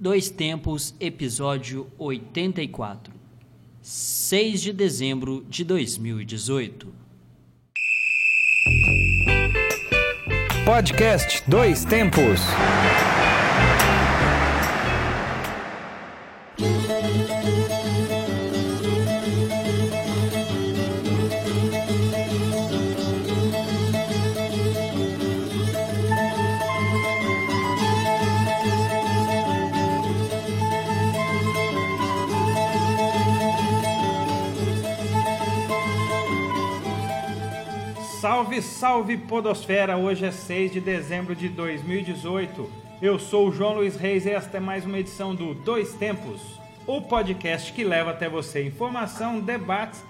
Dois Tempos, episódio 84. 6 de dezembro de 2018. Podcast Dois Tempos. Salve, Podosfera! Hoje é 6 de dezembro de 2018. Eu sou o João Luiz Reis e esta é mais uma edição do Dois Tempos, o podcast que leva até você informação, debates,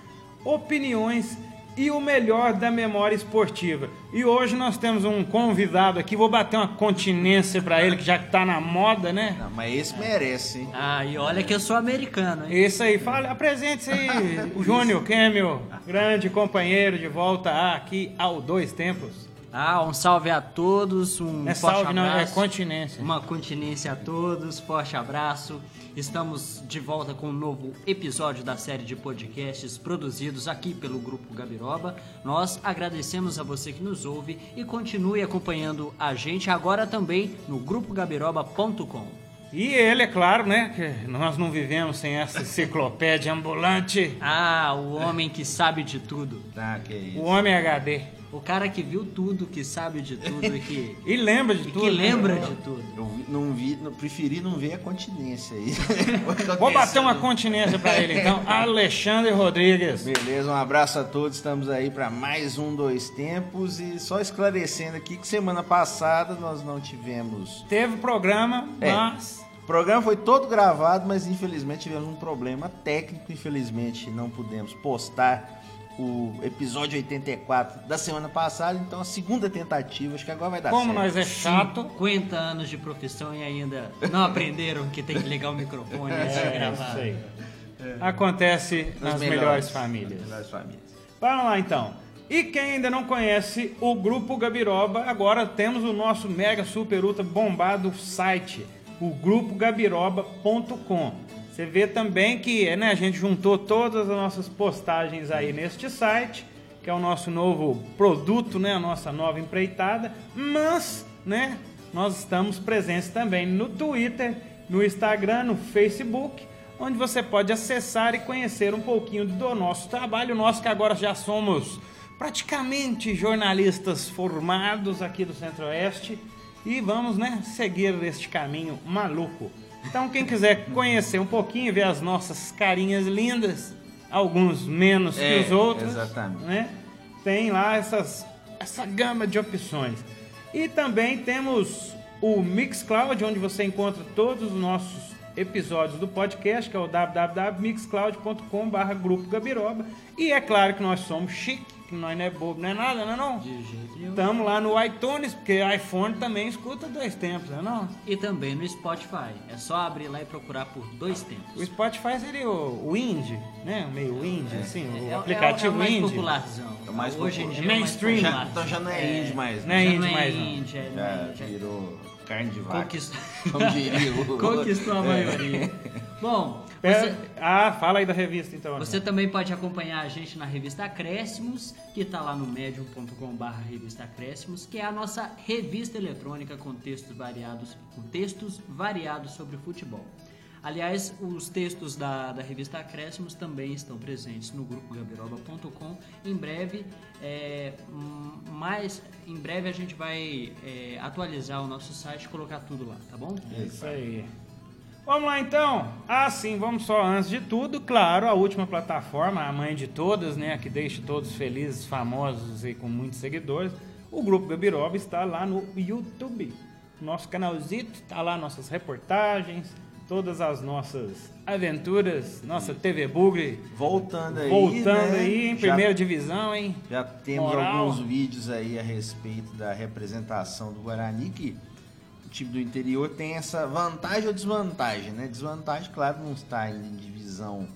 opiniões e o melhor da memória esportiva. E hoje nós temos um convidado aqui, vou bater uma continência para ele, que já que tá na moda, né? Não, mas esse merece, hein? Ah, e olha que eu sou americano, hein? Isso aí, fala, apresente-se aí, o Júnior Kemel, grande companheiro de volta aqui ao Dois Tempos. Ah, um salve a todos, um é forte salve, não, é abraço. continência. Uma continência a todos, forte abraço. Estamos de volta com um novo episódio da série de podcasts produzidos aqui pelo Grupo Gabiroba. Nós agradecemos a você que nos ouve e continue acompanhando a gente agora também no grupogabiroba.com. E ele, é claro, né? Que nós não vivemos sem essa enciclopédia ambulante. Ah, o homem que sabe de tudo. Tá, que isso. O Homem HD. O cara que viu tudo, que sabe de tudo e que, E lembra de e tudo. que né? lembra de tudo. Eu não vi, não- preferi não ver a continência aí. Vou bater uma continência pra ele então. Alexandre Rodrigues. Beleza, um abraço a todos. Estamos aí para mais um Dois Tempos. E só esclarecendo aqui que semana passada nós não tivemos. Teve programa, É. mas. O programa foi todo gravado, mas infelizmente tivemos um problema técnico. Infelizmente não pudemos postar o episódio 84 da semana passada. Então a segunda tentativa, acho que agora vai dar Como certo. nós é chato. 50 anos de profissão e ainda não aprenderam que tem que ligar o microfone antes de É, gravar. isso aí. Acontece nas, melhores, famílias. Melhores famílias. Vamos lá então. E quem ainda não conhece o Grupo Gabiroba, agora temos o nosso mega super ultra bombado site, o grupogabiroba.com. Você vê também que né, a gente juntou todas as nossas postagens aí neste site, que é o nosso novo produto, né, a nossa nova empreitada, mas, né, nós estamos presentes também no Twitter, no Instagram, no Facebook, onde você pode acessar e conhecer um pouquinho do nosso trabalho, nós que agora já somos praticamente jornalistas formados aqui do Centro-Oeste e vamos, né, seguir este caminho maluco. Então, quem quiser conhecer um pouquinho, ver as nossas carinhas lindas, alguns menos que É, os outros, exatamente. né? Tem lá essas, essa gama de opções. E também temos o Mixcloud, onde você encontra todos os nossos episódios do podcast, que é o www.mixcloud.com.br Grupo Gabiroba. E é claro que nós somos chique, que nós não é bobo, não é nada, não é não? De jeito nenhum. Estamos lá no iTunes, porque iPhone também escuta dois tempos, não é não? E também no Spotify. É só abrir lá e procurar por dois O tempos. Spotify seria o, o indie, né? Meio indie, assim, o É- aplicativo é, o- é o mais indie. popularzão. É o mais Hoje em popular. dia é o mais Mainstream. Já- popular. então já não é indie mais, Não é né? Já indie não é mais, não. indie, é- Já já- virou carne de vaca. Conquistou, Como diria o... conquistou a maioria. Bom, É, você, Ah, fala aí da revista então. Você também pode acompanhar a gente na revista Acréscimos, que está lá no medium.com.br revista Acréscimos, que é a nossa revista eletrônica com textos variados, com textos variados sobre futebol. Aliás, os textos da, da revista Acréscimos também estão presentes no grupo gabiroba.com. Em breve, é, hum, mais em breve a gente vai é, atualizar o nosso site e colocar tudo lá, tá bom? Isso aí. Vamos lá então. Ah, sim, vamos só antes de tudo, claro, a última plataforma, a mãe de todas, né, que deixa todos felizes, famosos e com muitos seguidores. O grupo Gabiroba está lá no YouTube. Nosso canalzito, está lá nossas reportagens, todas as nossas aventuras, nossa TV Bugre Voltando aí, voltando né? aí em Já- primeira divisão, hein? Já temos Moral. alguns vídeos aí a respeito da representação do Guarani, que o time do interior tem essa vantagem ou desvantagem, né? Desvantagem, claro, não está em divisão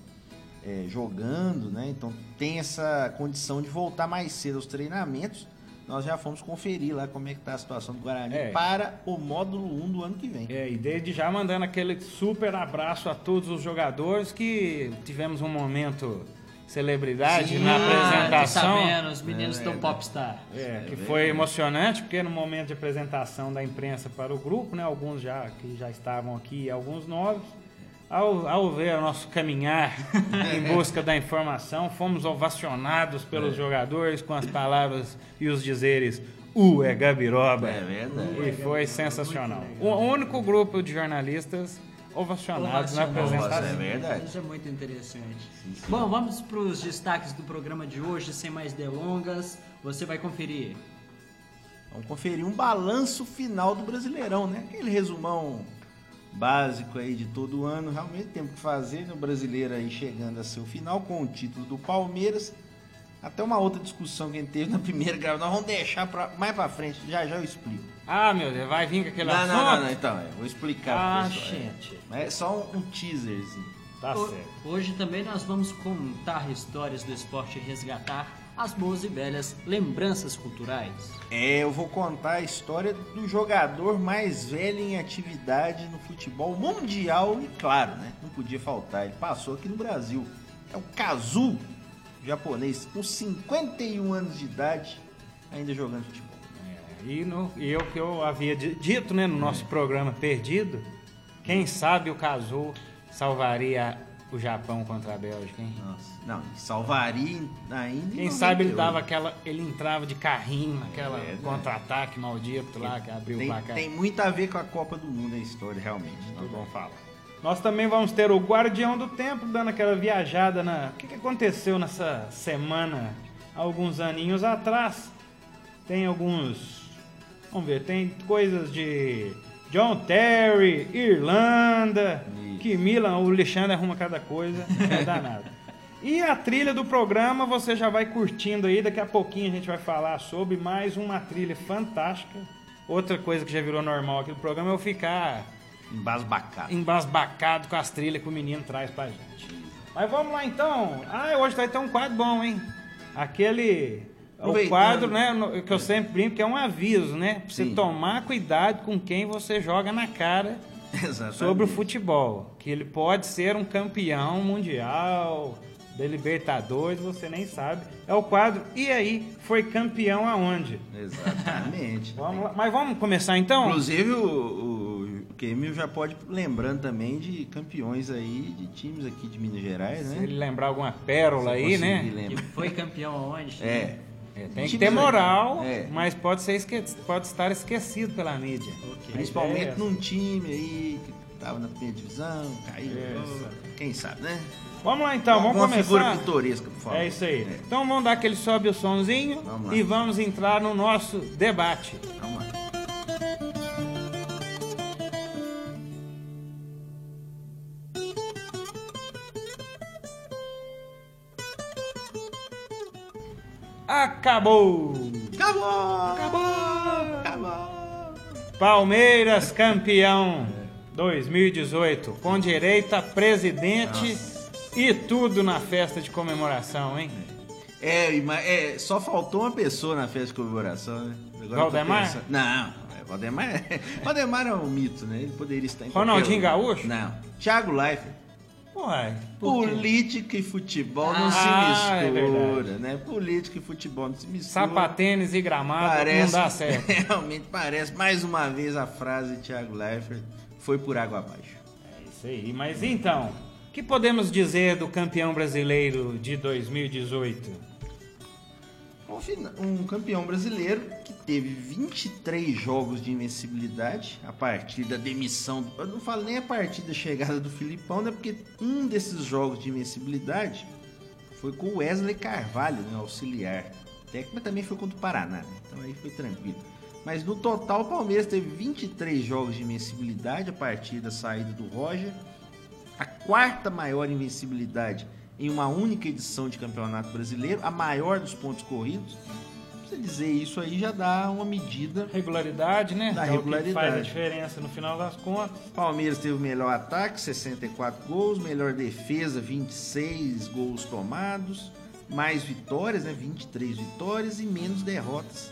é, jogando, né? Então tem essa condição de voltar mais cedo aos treinamentos, nós já fomos conferir lá como é que tá a situação do Guarani É. para o módulo 1 do ano que vem. É, e desde já mandando aquele super abraço a todos os jogadores que tivemos um momento celebridade Sim. na apresentação. sabendo, os meninos É estão verdade. popstar. É, que foi emocionante, porque no momento de apresentação da imprensa para o grupo, né, alguns já que já estavam aqui, alguns novos, ao, ao ver o nosso caminhar em busca da informação, fomos ovacionados pelos jogadores com as palavras e os dizeres U é Gabiroba. É verdade. E foi sensacional. O único grupo de jornalistas ovacionados na apresentação. É verdade. Isso é muito interessante. Bom, vamos para os destaques do programa de hoje, sem mais delongas. Você vai conferir. Vamos conferir um balanço final do Brasileirão, né? Aquele resumão básico aí de todo ano. Realmente temos que fazer, né? O brasileiro aí chegando a seu final com o título do Palmeiras. Até uma outra discussão que a gente teve na primeira gravação. Nós vamos deixar pra, mais pra frente, já já eu explico. Ah, meu Deus, vai vir com aquele Não, assunto? não, não, não, então, é, vou explicar Ah, pro pessoal. é. gente. É só um, um teaserzinho. Tá Ho- certo. Hoje também nós vamos contar histórias do esporte resgatar as boas e velhas lembranças culturais. É, eu vou contar a história do jogador mais velho em atividade no futebol mundial e claro, né? Não podia faltar, ele passou aqui no Brasil. É o Kazu, japonês, com 51 anos de idade, ainda jogando futebol. É, e, no, e eu que eu havia di- dito né, no nosso programa Perdido, quem sabe o Kazu salvaria o Japão contra a Bélgica, hein? Nossa, não, salvaria ainda. em Quem sabe ele 98. dava aquela. Ele entrava de carrinho naquela É, contra-ataque maldito lá que abriu o Tem, placar. tem muito a ver com a Copa do Mundo a história, realmente. Nós vamos falar. Nós também vamos ter o Guardião do Tempo dando aquela viajada na. O que, que aconteceu nessa semana, alguns aninhos atrás? Tem alguns. Vamos ver, tem coisas de John Terry, Irlanda, Isso. que Milan, o Alexandre arruma cada coisa, é danado. E a trilha do programa você já vai curtindo aí, daqui a pouquinho a gente vai falar sobre mais uma trilha fantástica. Outra coisa que já virou normal aqui do programa é eu ficar Embasbacado. embasbacado com as trilhas que o menino traz pra gente. Mas vamos lá então. Ah, hoje vai ter um quadro bom, hein? Aquele. O quadro, né, que eu sempre brinco, que é um aviso, né? Pra você Sim. tomar cuidado com quem você joga na cara Exatamente. sobre o futebol. Que ele pode ser um campeão mundial, da Libertadores, você nem sabe. É o quadro. E aí, foi campeão aonde? Exatamente. Vamos lá. Mas vamos começar então? Inclusive, o, o, o Kemil já pode ir lembrando também de campeões aí, de times aqui de Minas Gerais, Se né? ele lembrar alguma pérola Se aí, né? Que lembrar. foi campeão aonde? É. É, tem que ter aí. moral, É. mas pode, ser esque... pode estar esquecido pela mídia. Ok. Principalmente é num time aí que tava na primeira divisão, caiu. Isso. Quem sabe, né? Vamos lá então, vamos Uma figura começar. pitoresca, por favor. É isso aí. É. Então vamos dar aquele sobe o sonzinho Vamos e vamos entrar no nosso debate. Vamos lá. Acabou! Acabou! Acabou! Acabou! Palmeiras campeão 2018, com direito a presidente e tudo na festa de comemoração, hein? É, é, só faltou uma pessoa na festa de comemoração, né? Agora Valdemar? pensando- Não, é, Valdemar, é, Valdemar é um mito, né? Ele poderia estar em Ronaldinho. Gaúcho? Não. Thiago Leifert. Uai? Política e futebol não Ah, se é mistura, verdade. né? Política e futebol não se mistura. Sapatênis e gramado Parece, não dá certo. realmente parece, mais uma vez, a frase de Thiago Leifert foi por água abaixo. É isso aí. Mas então, o que podemos dizer do campeão brasileiro de 2018? Um campeão brasileiro que teve 23 jogos de invencibilidade a partir da demissão. Eu não falo nem a partir da chegada do Filipão, né? Porque um desses jogos de invencibilidade foi com o Wesley Carvalho, né? Auxiliar. Técnico, mas também foi contra o Paraná, né? Então aí foi tranquilo. Mas no total o Palmeiras teve 23 jogos de invencibilidade a partir da saída do Roger. A quarta maior invencibilidade em uma única edição de campeonato brasileiro, a maior dos pontos corridos. Você dizer isso aí já dá uma medida. Regularidade, né? Da é que faz a regularidade. diferença no final das contas. Palmeiras teve o melhor ataque, 64 gols, melhor defesa, 26 gols tomados, mais vitórias, né, 23 vitórias e menos derrotas,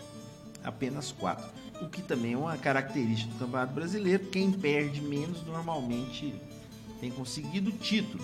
apenas 4. O que também é uma característica do Campeonato Brasileiro. Quem perde menos normalmente tem conseguido título.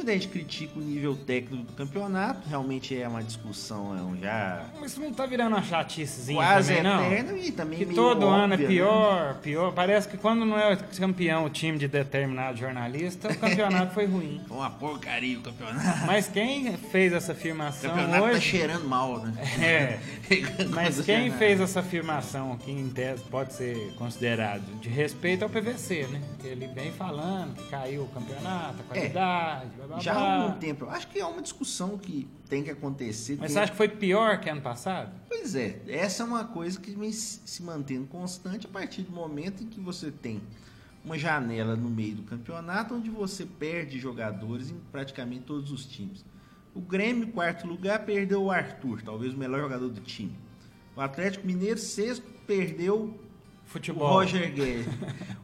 Muita gente critica o nível técnico do campeonato, realmente é uma discussão é um já Mas isso não tá virando uma chaticezinha quase também, não? eterna e também Que meio todo ano é né? pior, pior. Parece que quando não é campeão o time de determinado jornalista, o campeonato foi ruim. É uma porcaria o campeonato. Mas quem fez essa O afirmação campeonato tá hoje... cheirando mal, né? É, mas Quando quem fez essa afirmação, que em tese pode ser considerado de respeito ao PVC, né? Que ele vem falando que caiu o campeonato, a qualidade, blá, blá, Já há algum tempo. Eu acho que é uma discussão que tem que acontecer. Mas tem- você acha que foi pior que ano passado? Pois é, essa é uma coisa que vem se se mantendo constante a partir do momento em que você tem uma janela no meio do campeonato onde você perde jogadores em praticamente todos os times. O Grêmio, quarto lugar, perdeu o Arthur, talvez o melhor jogador do time. O Atlético Mineiro, sexto, perdeu Futebol. o Roger Guedes.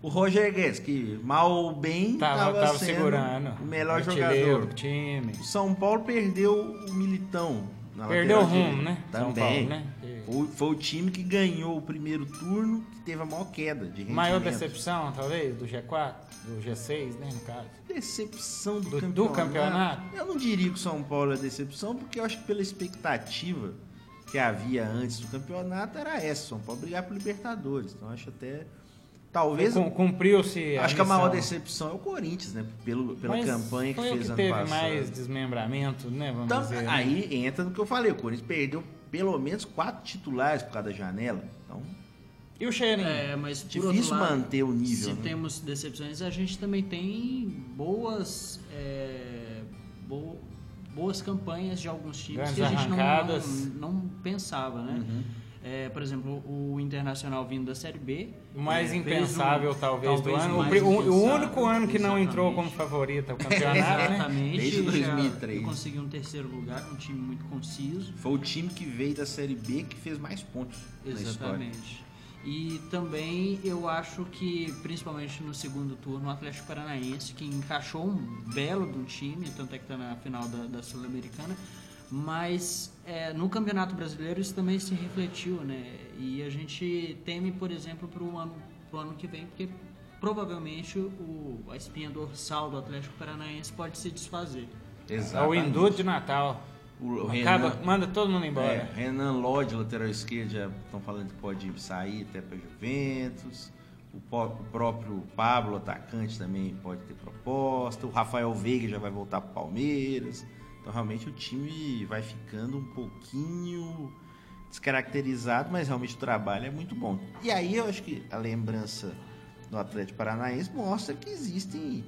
o Roger Guedes, que mal ou bem tava, estava segurando. o melhor jogador. do time. O São Paulo perdeu o Militão. Perdeu o rumo, né? São Também. Paulo, né? Foi, foi o time que ganhou o primeiro turno, que teve a maior queda de rendimento. Maior decepção, talvez, do G4, do G6, né, no caso. Decepção do, Do- campeonato. do campeonato? Eu não diria que o São Paulo é decepção, porque eu acho que pela expectativa que havia antes do campeonato era essa, São Paulo brigar por Libertadores. Então acho até talvez Cum- Cumpriu-se acho que a maior decepção é o Corinthians, né? Pelo, pela Mas campanha que fez que ano teve passado. mais desmembramento, né, vamos Então, dizer. né? aí entra no que eu falei, o Corinthians perdeu pelo menos quatro titulares por causa da janela. Então, E o Cheirinho? É, mas por Difícil outro lado, manter o nível, Se né? temos decepções, a gente também tem boas, é, bo- boas campanhas de alguns times Grandes que a gente não, não, não pensava, né? Uhum. É, por exemplo, o Internacional vindo da Série B. O mais é, impensável, um- talvez, do ano. O, o- o único ano que não entrou como favorito ao campeonato, né? Exatamente. Desde já 2003. Conseguiu um terceiro lugar, um time muito conciso. foi o time que veio da Série B que fez mais pontos. Exatamente. E também eu acho que, principalmente no segundo turno, o Atlético Paranaense, que encaixou um belo do time, tanto é que está na final da, da Sul-Americana, mas é, no Campeonato Brasileiro isso também se refletiu, né? E a gente teme, por exemplo, para o ano, pro ano que vem, porque provavelmente o, a espinha dorsal do Atlético Paranaense pode se desfazer. É o induto de Natal. O Acaba, Renan, manda todo mundo é, embora. Renan Lodge, lateral esquerdo, já estão falando que pode sair até para Juventus. O, o próprio Pablo, atacante, também pode ter proposta. O Rafael Veiga já vai voltar para Palmeiras. Então, realmente, o time vai ficando um pouquinho descaracterizado, mas realmente o trabalho é muito bom. E aí, eu acho que a lembrança do Atlético Paranaense mostra que existem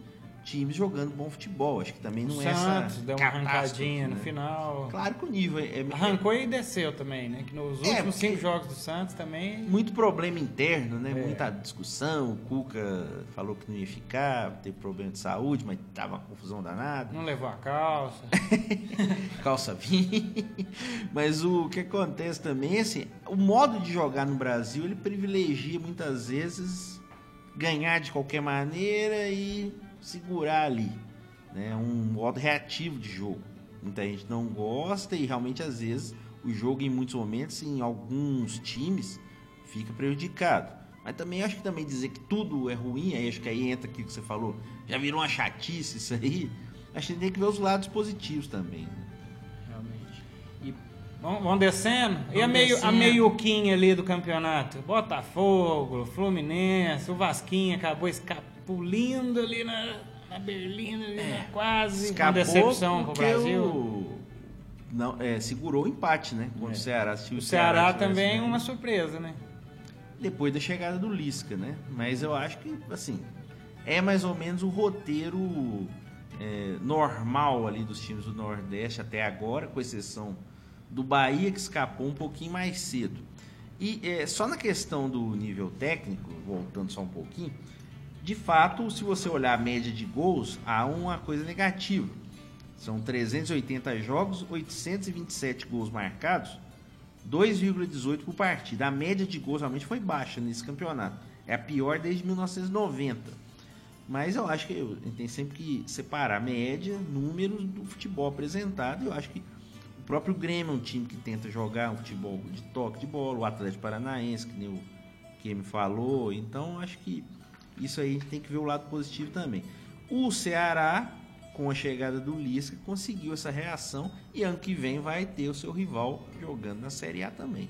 times jogando bom futebol. Acho que também não o é essa Santos deu uma arrancadinha no né? final. Claro que o nível é, é Arrancou e desceu também, né? Que nos É, últimos porque- cinco jogos do Santos também. muito problema interno, né? É. Muita discussão. O Cuca falou que não ia ficar, teve problema de saúde, mas tava uma confusão danada. Não levou a calça. Calça vinha. Mas o que acontece também, é assim, o modo de jogar no Brasil, ele privilegia muitas vezes ganhar de qualquer maneira e segurar ali. Né? Um modo reativo de jogo. Muita gente não gosta e realmente às vezes o jogo em muitos momentos, em alguns times, fica prejudicado. Mas também acho que também dizer que tudo é ruim, aí acho que aí entra aquilo que você falou, já virou uma chatice isso aí. Acho que tem que ver os lados positivos também. né? Realmente. E Vão, vão descendo. e a, Vão meio, a descendo. meioquinha ali do campeonato? Botafogo, Fluminense, o Vasquinho acabou escapulindo ali na, na Berlina, ali, né? quase. Uma Escapou decepção pro Brasil. o- Não, é, segurou o empate, né? Contra o Ceará. Se O Ceará tivesse também uma surpresa, né? Depois da chegada do Lisca, né? Mas eu acho que, assim, é mais ou menos o roteiro é, normal ali dos times do Nordeste até agora, com exceção do Bahia, que escapou um pouquinho mais cedo. E é, só na questão do nível técnico, voltando só um pouquinho, de fato, se você olhar a média de gols, há uma coisa negativa. São 380 jogos, 827 gols marcados, 2,18 por partida. A média de gols realmente foi baixa nesse campeonato. É a pior desde 1990. Mas eu acho que eu- a tem sempre que separar média, números do futebol apresentado. Eu acho que o próprio Grêmio é um time que tenta jogar um futebol de toque de bola, o Atlético Paranaense, que nem o que me falou. Então acho que isso aí a gente tem que ver o lado positivo também. O Ceará, com a chegada do Lisca, conseguiu essa reação e ano que vem vai ter o seu rival jogando na Série A também.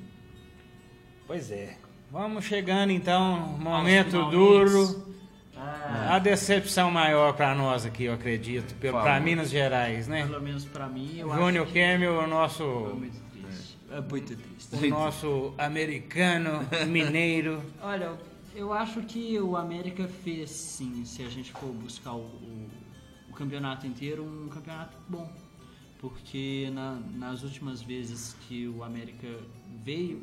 Pois é. Vamos chegando então, momento duro. Ah, A decepção maior para nós aqui, eu acredito, para. Minas Gerais, né? pelo menos pra mim, eu Júnior acho que Kemel, o foi nosso, muito triste. É muito triste. o nosso americano, mineiro. Olha, eu acho que o América fez sim, se a gente for buscar o, o- o campeonato inteiro, um campeonato bom. Porque na- nas últimas vezes que o América veio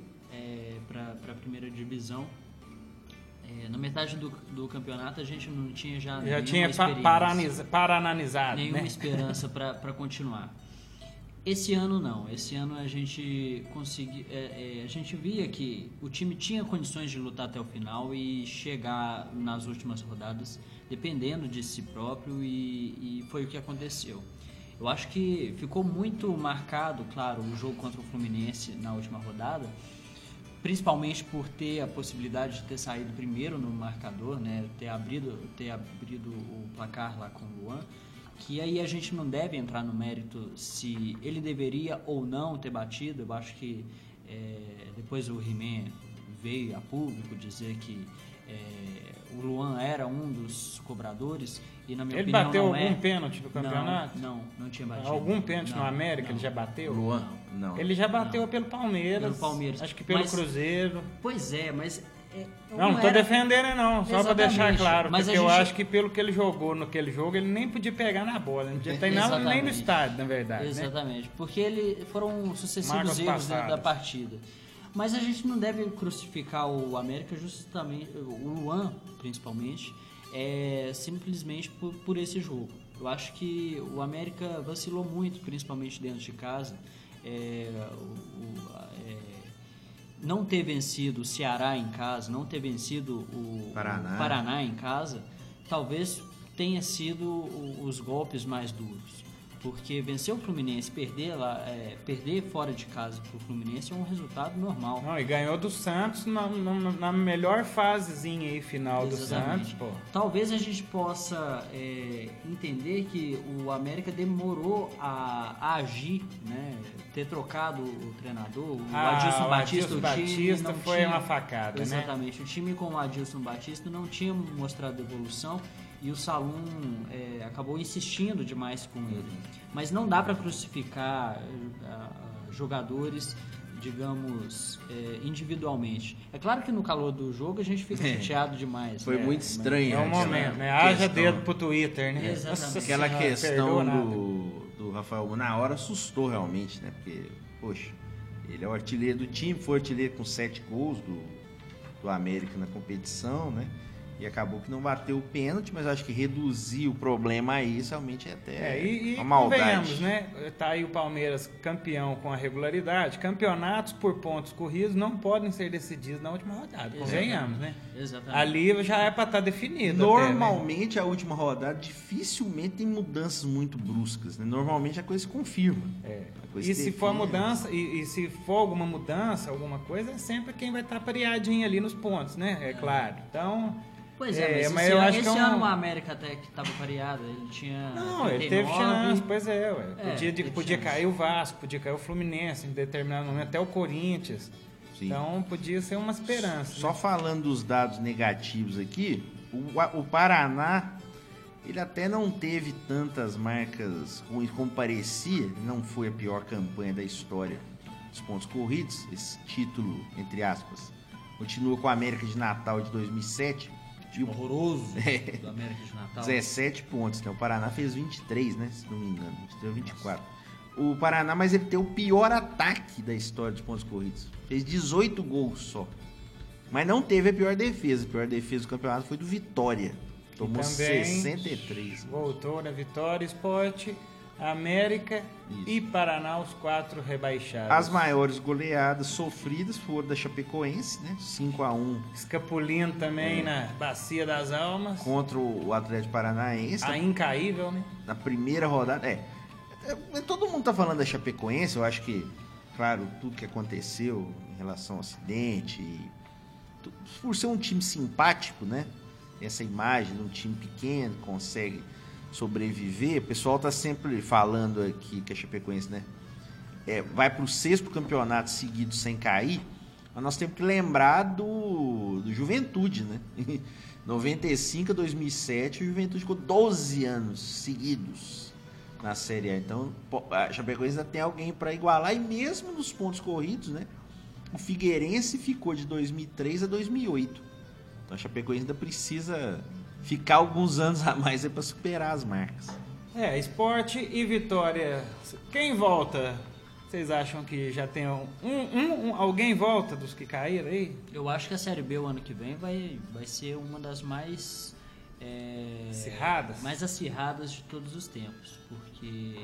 para a primeira divisão, é, na metade do, do campeonato a gente não tinha já, Já nenhuma tinha pa experiência paraniza- parananizado, nenhuma né? esperança para continuar. Esse ano não. Esse ano a gente consegui, é, é, a gente via que o time tinha condições de lutar até o final e chegar nas últimas rodadas, dependendo de si próprio e, e foi o que aconteceu. Eu acho que ficou muito marcado, claro, o jogo contra o Fluminense na última rodada, principalmente por ter a possibilidade de ter saído primeiro no marcador, né, ter abrido, ter abrido o placar lá com o Luan, que aí a gente não deve entrar no mérito se ele deveria ou não ter batido. Eu acho que é, depois o He-Man veio a público dizer que é, o Luan era um dos cobradores e na minha Ele opinião bateu não algum é. pênalti no campeonato? Não, não, não tinha batido. Algum pênalti no Não, América não. ele já bateu? Luan, não. Ele já bateu pelo Palmeiras. Pelo Palmeiras. Acho que pelo Mas- Cruzeiro. Pois é, mas Não, não tô era- defendendo não, só pra deixar claro, Mas porque a eu gente- acho que pelo que ele jogou naquele jogo, ele nem podia pegar na bola, não podia treinar nem no Exatamente. estádio, na verdade, né? Exatamente, porque ele foram sucessivos Marcas erros passadas. da partida. Mas a gente não deve crucificar o América justamente, o Luan principalmente, é, simplesmente por, por esse jogo. Eu acho que o América vacilou muito, principalmente dentro de casa. É, o- o- é, não ter vencido o Ceará em casa, não ter vencido o Paraná. o Paraná em casa, talvez tenha sido os golpes mais duros. Porque vencer o Fluminense, perder, lá, é, perder fora de casa pro Fluminense é um resultado normal. Não, e ganhou do Santos na, na- na melhor fasezinha aí final do Exatamente. Santos, pô. Talvez a gente possa é, entender que o América demorou a, a agir, né? ter trocado o treinador, o Ah, Adilson o Batista, Adilson o time Batista não foi tinha- uma facada, né? Exatamente, o time com o Adilson Batista não tinha mostrado evolução e o Salum é, acabou insistindo demais com ele. Mas não dá para crucificar ah, jogadores digamos, é, individualmente. É claro que no calor do jogo a gente fica É. chateado demais. Foi né? muito estranho. É um aquela momento, né? Haja dedo pro Twitter, né? Exatamente. Aquela questão do, do Rafael na hora assustou realmente, né? Porque, poxa, ele é o artilheiro do time, foi artilheiro com sete gols do, do América na competição, né? E acabou que não bateu o pênalti, mas acho que reduzir o problema a isso realmente é até É, e, e uma maldade. convenhamos, né? Tá aí o Palmeiras campeão com a regularidade. Campeonatos por pontos corridos não podem ser decididos na última rodada. Convenhamos, né? Exatamente. Ali já é pra estar definido. até, né? Normalmente a última rodada dificilmente tem mudanças muito bruscas, né? Normalmente a coisa se confirma. É. Coisa E se for define. mudança, e, e se for alguma mudança, alguma coisa, é sempre quem vai estar pareadinho ali nos pontos, né? É claro. Então. Pois é, mas, mas esse, eu ano, acho que esse é um- ano o América até que estava pareado, ele tinha. Não, ele teve 39, chance, pois é, ué. É, Podia, teve podia chance. cair o Vasco, podia cair o Fluminense em determinado momento, até o Corinthians. Sim. Então podia ser uma esperança. Só né? falando dos dados negativos aqui, o, o Paraná, ele até não teve tantas marcas ruins como parecia, não foi a pior campanha da história dos pontos corridos, esse título, entre aspas, continua com a América de Natal de 2007, de horroroso É. do América de Natal. 17 pontos, né? O Paraná fez 23, né? Se não me engano, 23 24. O Paraná, mas ele tem o pior ataque da história dos pontos corridos. Fez 18 gols só. Mas não teve a pior defesa. A pior defesa do campeonato foi do Vitória. Tomou também 63. Voltou na Vitória Esporte, América Isso. e Paraná, os quatro rebaixados. As maiores goleadas sofridas foram da Chapecoense, né? 5 a 1 Escapulindo também É. na Bacia das Almas. contra o Atlético Paranaense. A incaível, né? na primeira rodada. É. é, todo mundo tá falando da Chapecoense, eu acho que, claro, tudo que aconteceu em relação ao acidente, e por ser um time simpático, né? Essa imagem de um time pequeno que consegue sobreviver, o pessoal tá sempre falando aqui que a Chapecoense, né? é, vai para o sexto campeonato seguido sem cair, mas nós temos que lembrar do, do Juventude, né? 95 a 2007, o Juventude ficou 12 anos seguidos na Série A. Então, a Chapecoense ainda tem alguém para igualar e mesmo nos pontos corridos, né? O Figueirense ficou de 2003 a 2008. Então, a Chapecoense ainda precisa ficar alguns anos a mais para superar as marcas. É, esporte e vitória. Quem volta? Vocês acham que já tem um, um- um- alguém volta dos que caíram aí? Eu acho que a Série B o ano que vem vai, vai ser uma das mais. é, Acirradas? Mais acirradas de todos os tempos. Porque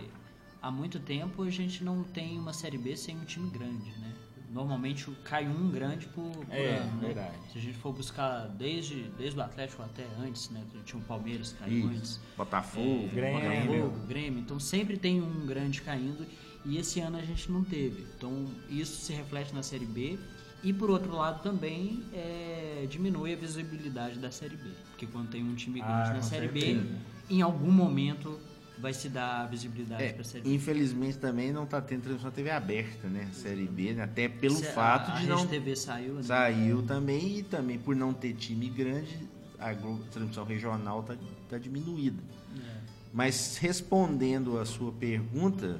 há muito tempo a gente não tem uma Série B sem um time grande, né? Normalmente cai um grande por, por É, ano, né? verdade. Se a gente for buscar desde, desde o Atlético até antes, né? Tinha o Palmeiras que caiu Isso. antes. Botafogo, Grêmio. Botafogo, Grêmio. Então sempre tem um grande caindo e esse ano a gente não teve. Então isso se reflete na Série B e por outro lado também é, diminui a visibilidade da Série B. Porque quando tem um time grande Ah, na Série B, em algum momento vai se dar visibilidade É, para a Série B. infelizmente também não tá tendo transmissão TV aberta, né? Série B, né? Até pelo Se- fato a, de a não Rede TV saiu, né? saiu também e também por não ter time grande, a transmissão regional tá, tá diminuída. É. Mas respondendo a sua pergunta,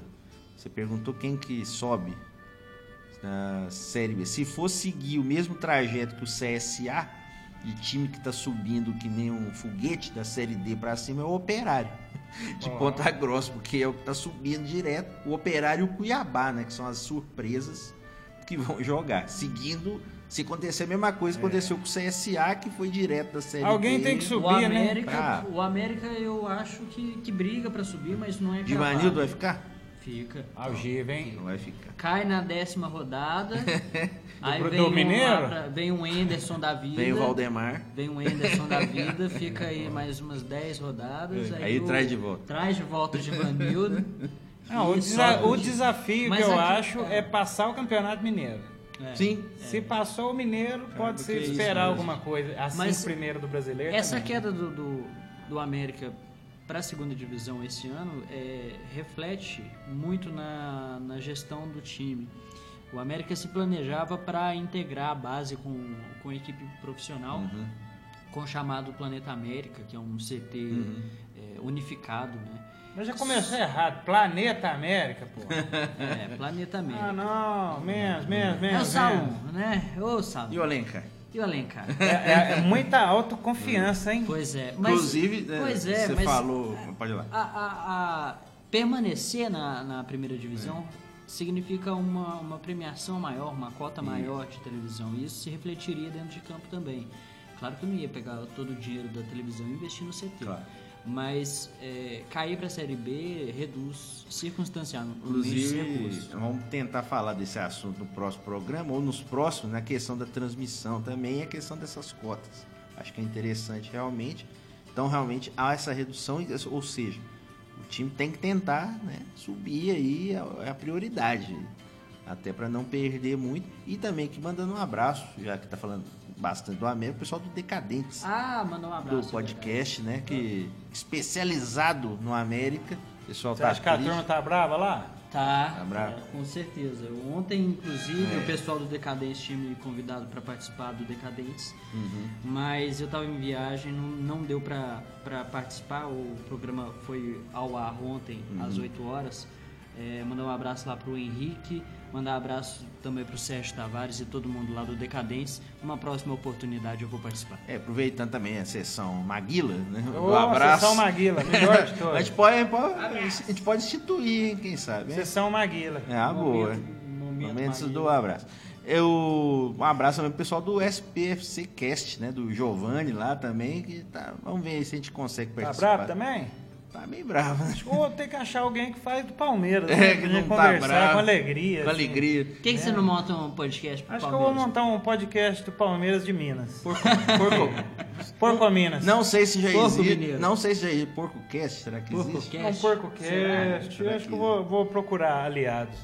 você perguntou quem que sobe na Série B. Se for seguir o mesmo trajeto que o CSA, de time que tá subindo que nem um foguete da Série D para cima, é o Operário. De Ó. Ponta Grossa, porque é o que tá subindo direto. O Operário e o Cuiabá, né? Que são as surpresas que vão jogar. Seguindo, se acontecer a mesma coisa que aconteceu com o CSA, que foi direto da Série Alguém D. tem que O subir, né? América, Pra- o América eu acho que, que briga para subir, mas não é Givanildo cravado. vai ficar? Fica. Algiva, hein? Não vai ficar. Cai na décima rodada. aí vem um, Mineiro? pra- vem um Enderson da vida. Vem o Valdemar. Vem um Enderson da vida, fica aí mais umas 10 rodadas. Aí o- traz de volta. Traz de volta o Givanildo. Não, o, E desa- o de- desafio Mas que eu aqui- acho é. passar o Campeonato Mineiro. É. Sim. Se passou o Mineiro, pode porque se é isso esperar alguma coisa. Assim Mas o primeiro do brasileiro. Essa também. queda do, do, do América para a segunda divisão esse ano é, reflete muito na, na gestão do time. O América se planejava para integrar a base com, com a equipe profissional, Uhum. com o chamado Planeta América, que é um CT Uhum. é, unificado, né? Mas já começou errado. Planeta América, pô. É, Planeta América. ah, não. Menos, menos, é o menos. Menos. né? Ô, Salom. E o Alencar? E o Alencar? É, é- é muita autoconfiança, hein? Pois é. Mas, Inclusive, né, pois é, você mas falou. Pode ir lá. A, a- a permanecer na, na primeira divisão significa uma, uma premiação maior, uma cota maior de televisão. E isso se refletiria dentro de campo também. Claro que eu não ia pegar todo o dinheiro da televisão e investir no CT. Claro. Mas é, cair para a Série B reduz circunstancialmente Inclusive, vamos tentar falar desse assunto no próximo programa ou nos próximos, na questão da transmissão também e a questão dessas cotas. Acho que é interessante realmente. Então, realmente, há essa redução, ou seja, o time tem que tentar né, subir aí, é a prioridade. Até para não perder muito. E também que mandando um abraço, já que está falando bastante do América, o pessoal do Decadentes. Ah, mandar um abraço. do podcast, né? Que especializado no América. O pessoal Você tá acha que a turma tá brava lá? Tá, Tá é, com certeza. Ontem, inclusive, É. o pessoal do Decadentes tinha me convidado para participar do Decadentes, Uhum. mas eu estava em viagem, não, não deu para participar. O programa foi ao ar ontem, Uhum. às 8 horas. É, mandar um abraço lá pro Henrique, mandar um abraço também pro Sérgio Tavares e todo mundo lá do Decadentes. Numa próxima oportunidade eu vou participar. É, aproveitando também a sessão Maguila, né? Ô, do abraço. Sessão Maguila, melhor de a, todas. gente pode, a gente pode instituir, hein, quem sabe. hein? Sessão Maguila. É a boa. Momento- momento Momentos do abraço. Eu, um abraço também pro pessoal do SPFC Cast, né? Do Giovanni lá também. Que tá, vamos ver se a gente consegue Tá participar. bravo também? Tá meio bravo, né? Ou tem que achar alguém que faz do Palmeiras. É, né? que não tá conversar bravo. com alegria. Com assim. alegria. Por que, que você não monta um podcast pro Acho que eu vou Palmeiras? montar um podcast do Palmeiras de Minas. Por, por, Porco Minas. Não sei se já Porco existe. mineiro. Não sei se já existe. Porco Cast, será que Porco existe? Um Cast. Porco Será? Cast. Será Eu acho que que eu vou, vou procurar aliados.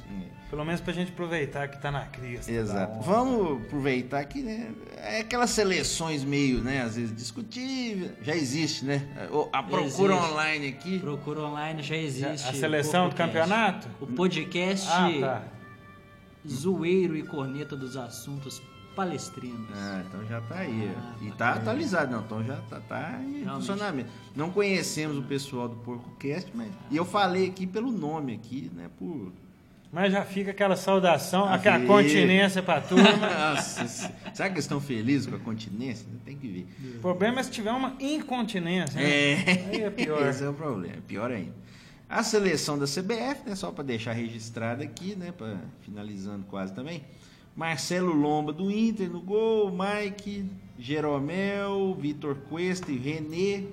Pelo menos pra gente aproveitar que tá na crise. Exato. Vamos aproveitar que né, é aquelas seleções meio, né, às vezes discutíveis. Já existe, né? A procura Existe. online aqui. Procura online, já existe. A seleção do Porcocast. campeonato? O podcast Ah, tá. zoeiro e corneta dos assuntos palestrinos. Ah, então já tá aí. Ah, e tá tá atualizado, não. Então já tá, tá em Realmente. funcionamento. Não conhecemos o pessoal do Porco Cast, mas. E eu falei aqui pelo nome aqui, né? Por. Mas já fica aquela saudação, Ah, aquela fica. continência pra turma. Nossa, se- será que eles estão felizes com a continência? Tem que ver. o problema é se tiver uma incontinência. né? É. Aí é pior. Esse é o problema, pior ainda. A seleção da CBF, né, só para deixar registrado aqui, né, para finalizando quase também. Marcelo Lomba do Inter no gol, Mike, Jeromel, Vitor Cuesta e René,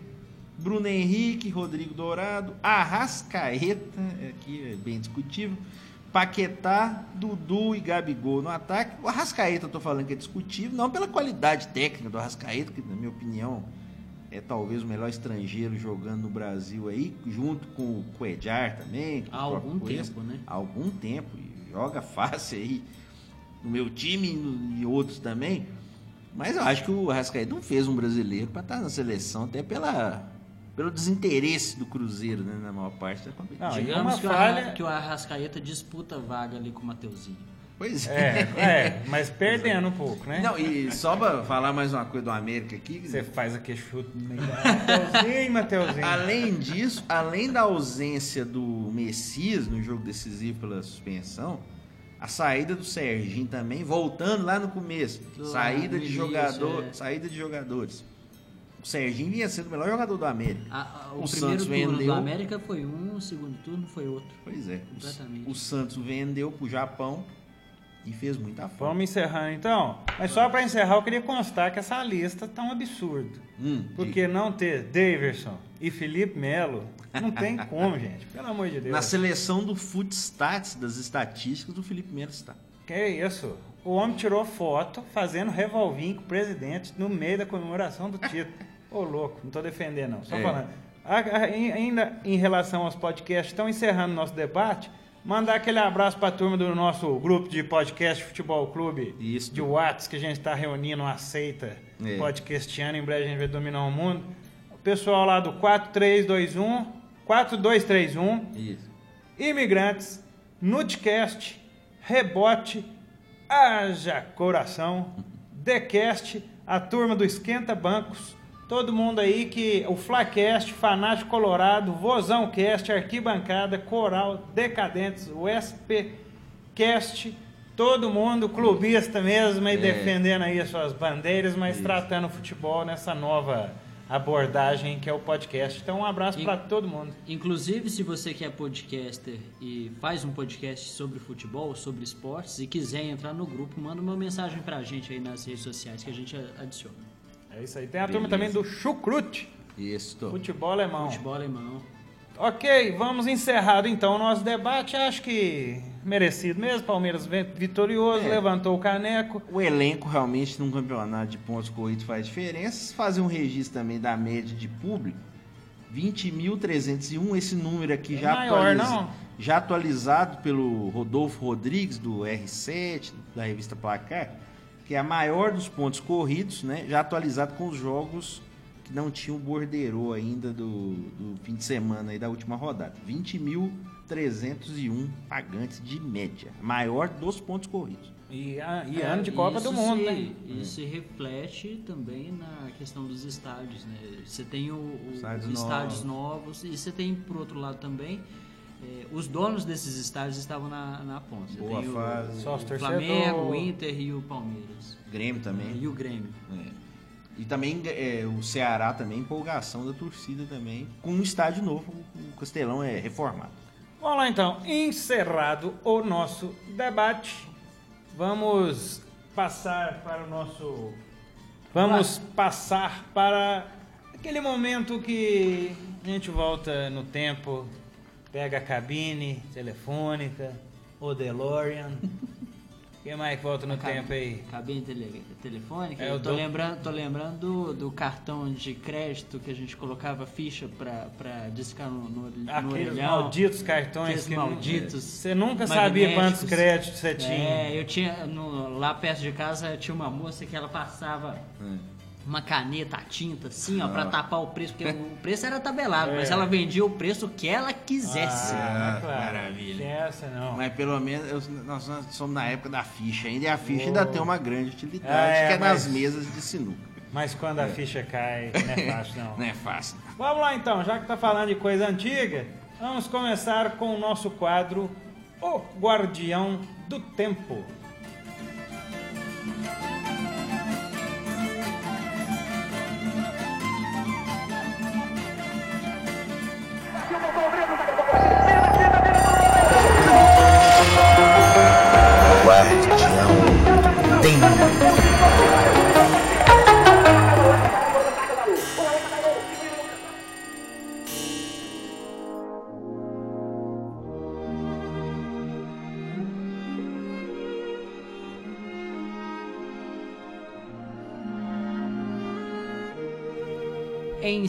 Bruno Henrique, Rodrigo Dourado, Arrascaeta, aqui é bem discutível, Paquetá, Dudu e Gabigol no ataque. O Arrascaeta eu tô falando que é discutível, não pela qualidade técnica do Arrascaeta, que na minha opinião é talvez o melhor estrangeiro jogando no Brasil aí, junto com o Cuejar também. Há algum Cuesta. tempo, né? Há algum tempo, e joga fácil aí no meu time e no- e outros também. Mas eu acho que o Arrascaeta não fez um brasileiro para estar na seleção, até pela, pelo desinteresse do Cruzeiro, né, na maior parte da competição. Não, e Digamos que, o falha- Arra- que o Arrascaeta disputa vaga ali com o Mateuzinho. Pois É, é, mas perdendo um pouco, né? Não, e só pra falar mais uma coisa do América aqui. Você faz aquele chute no meio. Mateuzinho, Mateuzinho. Além disso, além da ausência do Messias no jogo decisivo pela suspensão, a saída do Serginho também, voltando lá no começo, Do- saída de jogador, é. saída de jogadores. O Serginho vinha sendo o melhor jogador do América. A- a- o, O primeiro Santos turno vendeu. do América foi um, o segundo turno foi outro. Pois é. o- Completamente. O Santos vendeu pro Japão e fez muita falta. Vamos encerrando então. Mas só pra encerrar, eu queria constar que essa lista tá um absurdo. Hum, Porque não ter Daverson e Felipe Melo, não tem como, gente. Pelo amor de Deus. Na seleção do Footstats, das estatísticas, o Felipe Melo está. Que isso? O homem tirou foto fazendo revolvinho com o presidente no meio da comemoração do título. Ô, louco, não tô defendendo, não. Só É. falando. A- a- ainda em relação aos podcasts, estão encerrando nosso debate. Mandar aquele abraço pra turma do nosso grupo de podcast Futebol Clube Isso. de Whats, que a gente está reunindo, uma seita É. podcastiana. Em breve a gente vai dominar o mundo. O pessoal lá do 4321, 4231 Isso. imigrantes, Nutcast, Rebote, Haja Coração, Decast, a turma do Esquenta Bancos, todo mundo aí que o Flacast, Fanático Colorado, Vozão Cast, Arquibancada, Coral, Decadentes, o SPcast, todo mundo clubista mesmo aí É. defendendo aí as suas bandeiras, mas Isso. tratando o futebol nessa nova abordagem que é o podcast. Então um abraço E- para todo mundo. Inclusive, se você que é podcaster e faz um podcast sobre futebol, sobre esportes e quiser entrar no grupo, manda uma mensagem pra gente aí nas redes sociais que a gente adiciona. É isso aí. Tem a turma Beleza. também do Chucrute, Isso. futebol alemão. Futebol alemão. Ok, vamos encerrado então o nosso debate. Acho que merecido mesmo. Palmeiras vitorioso, É. levantou o caneco. O elenco realmente num campeonato de pontos corridos faz diferença. Fazer um registro também da média de público. 20.301, esse número aqui É já, maior, atualiza- não? já atualizado pelo Rodolfo Rodrigues, do R7, da revista Placar, que é a maior dos pontos corridos, né? Já atualizado com os jogos que não tinham o borderô ainda do, do fim de semana aí da última rodada. 20.301 pagantes de média, maior dos pontos corridos. E, a- e É, ano de Copa isso do Mundo, se, né? Isso se reflete também na questão dos estádios, né? Você tem o, o- Estádios estádios novos e você tem, por outro lado também, eh, os donos desses estádios estavam na, na ponta. Você Boa tem o- fase. Só os o. Flamengo, o Inter e o Palmeiras. Grêmio também. E o Grêmio. É. E também é, o Ceará também, empolgação da torcida também, com um estádio novo, o Castelão é reformado. Vamos lá então, encerrado o nosso debate, vamos passar para o nosso. Vamos passar para aquele momento que a gente volta no tempo, pega a cabine telefônica, o DeLorean Quem mais que volta no Cabe- tempo aí? Cabine tele, telefônica. É, eu tô dou- lembrando, tô lembrando do, do cartão de crédito que a gente colocava ficha pra, pra discar no, no, no Aqueles orelhão. malditos cartões Aqueles que malditos Não, você nunca sabia quantos créditos você tinha. É, eu tinha. no- lá perto de casa tinha uma moça que ela passava Hum. Uma caneta, a tinta, assim, ó, pra Ah. tapar o preço, porque o preço era tabelado, É. mas ela vendia o preço que ela quisesse. Ah, Ah, claro. maravilha. Essa não. Mas pelo menos eu- nós somos na época da ficha ainda, e a ficha ainda tem uma grande utilidade, é, que é nas mas- mesas de sinuca. Mas quando a ficha cai, não é fácil não. Não é fácil. Vamos lá então, já que tá falando de coisa antiga, vamos começar com o nosso quadro O Guardião do Tempo.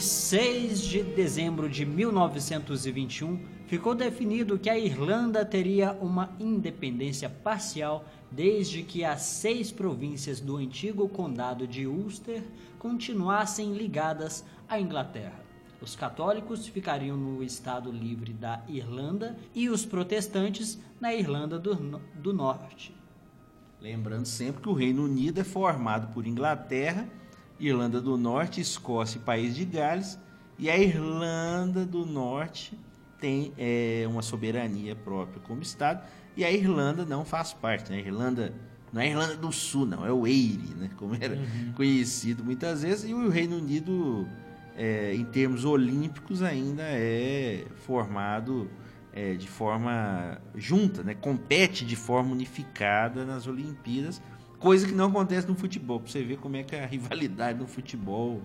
6 de dezembro de 1921, ficou definido que a Irlanda teria uma independência parcial desde que as seis províncias do antigo condado de Ulster continuassem ligadas à Inglaterra. Os católicos ficariam no Estado Livre da Irlanda e os protestantes na Irlanda do, do Norte. Lembrando sempre que o Reino Unido é formado por Inglaterra, Irlanda do Norte, Escócia e País de Gales, e a Irlanda do Norte tem é, uma soberania própria como Estado, e a Irlanda não faz parte. Né? A Irlanda não é a Irlanda do Sul, não, é o Eire, né? como era conhecido muitas vezes, e o Reino Unido, é, em termos olímpicos, ainda é formado é, de forma junta, né? compete de forma unificada nas Olimpíadas, coisa que não acontece no futebol. Pra você ver como é que a rivalidade no futebol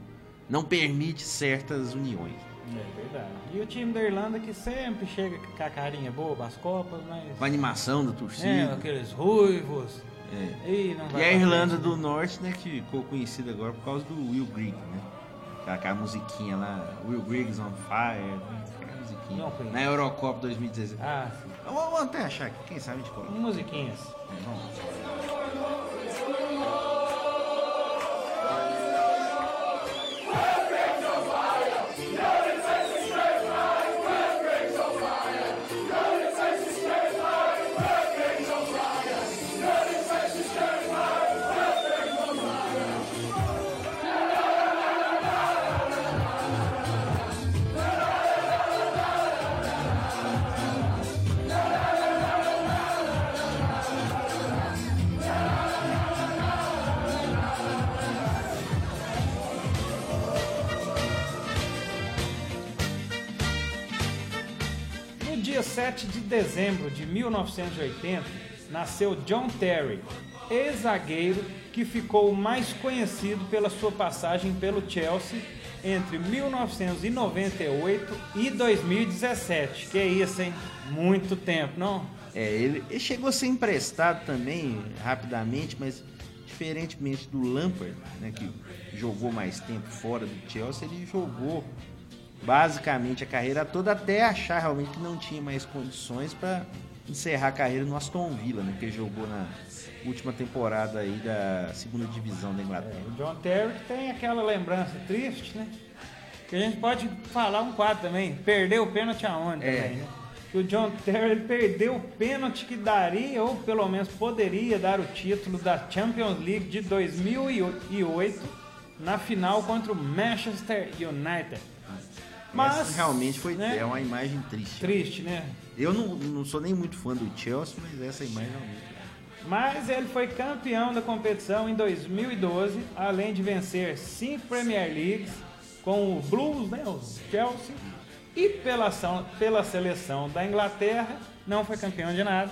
não permite certas uniões. É verdade. E o time da Irlanda que sempre chega com a carinha boba às Copas, mas. Com a animação da É, torcida. aqueles ruivos. É. E, E a Irlanda do né? Norte, né, que ficou conhecida agora por causa do Will Grigg, né? Aquela, aquela musiquinha lá, Will Griggs on Fire, né? aquela musiquinha. Não. Na Eurocopa 2016. Ah, sim. Vamos, vamos até achar aqui, quem sabe a gente coloca. Musiquinhas. É, vamos. No dezembro de 1980, nasceu John Terry, ex-zagueiro que ficou mais conhecido pela sua passagem pelo Chelsea entre 1998 e 2017. Que isso, hein? Muito tempo, não? É, ele, ele chegou a ser emprestado também, rapidamente, mas diferentemente do Lampard, né, que jogou mais tempo fora do Chelsea, ele jogou basicamente a carreira toda até achar realmente que não tinha mais condições para encerrar a carreira no Aston Villa, né, que jogou na última temporada aí da segunda divisão da Inglaterra. O John Terry tem aquela lembrança triste, né? Que a gente pode falar um quadro também. Perdeu o pênalti aonde É. também, né? Que o John Terry perdeu o pênalti que daria, ou pelo menos poderia dar o título da Champions League de 2008 na final contra o Manchester United. Mas Essa realmente foi né, é uma imagem triste. triste, né? Eu não, não sou nem muito fã do Chelsea, mas essa imagem realmente. Mas ele foi campeão da competição em 2012, além de vencer cinco Premier Leagues com o Blues, né, o Chelsea, e pela, pela seleção da Inglaterra, não foi campeão de nada.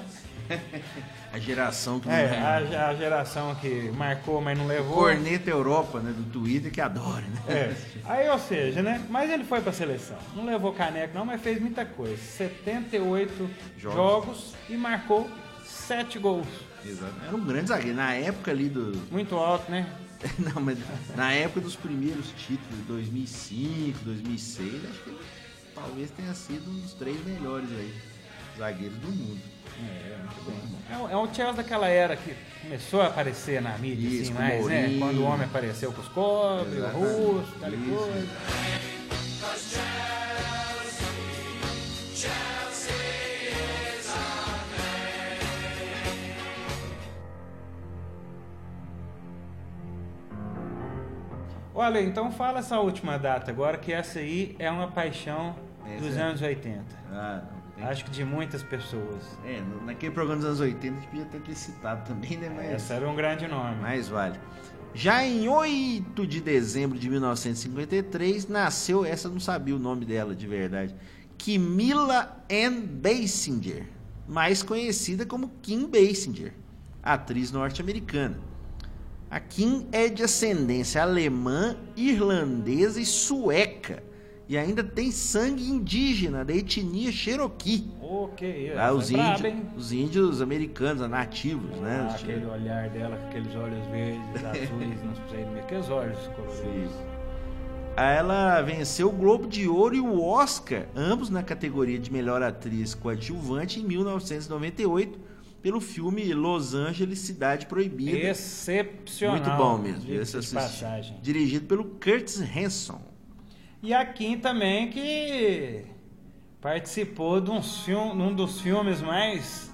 A geração que É, a, a geração que marcou, mas não levou. Corneta Europa, né, do Twitter, que adora, né? É. Aí, ou seja, né? Mas ele foi pra seleção. Não levou caneco, não, mas fez muita coisa. 78 Jogos. jogos, e marcou sete gols. Exato. Era um grande zagueiro. Na época ali do. Muito alto, né? Não, mas na época dos primeiros títulos, 2005, 2006, acho que ele talvez tenha sido um dos três melhores aí, zagueiros do mundo. É. É, o- é o Chelsea daquela era que começou a aparecer na mídia, Isso, assim, mais, né? Quando o homem apareceu com os cobres, o russo, tal coisa. Olha, então fala essa última data agora, que essa aí é uma paixão dos é. anos 80. Ah, não. Tem... Acho que de muitas pessoas. É, naquele programa dos anos 80 a gente podia ter, ter citado também, né? Mas, Essa era um grande nome. mas vale. Já em 8 de dezembro de 1953, nasceu, essa não sabia o nome dela de verdade, Camila Ann Basinger, mais conhecida como Kim Basinger, atriz norte-americana. A Kim é de ascendência alemã, irlandesa e sueca, e ainda tem sangue indígena da etnia Cherokee. Ok, Ah, os, é braba, hein? os índios americanos, nativos, né? Ah, aquele olhar dela com aqueles olhos verdes, azuis, não sei aqueles olhos coloridos. Ela venceu o Globo de Ouro e o Oscar, ambos na categoria de melhor atriz coadjuvante em 1998, pelo filme Los Angeles Cidade Proibida. Excepcional. Muito bom mesmo. assisti. passagem. Dirigido pelo Curtis Hanson. E a Kim também que participou de, uns filme, um dos filmes mais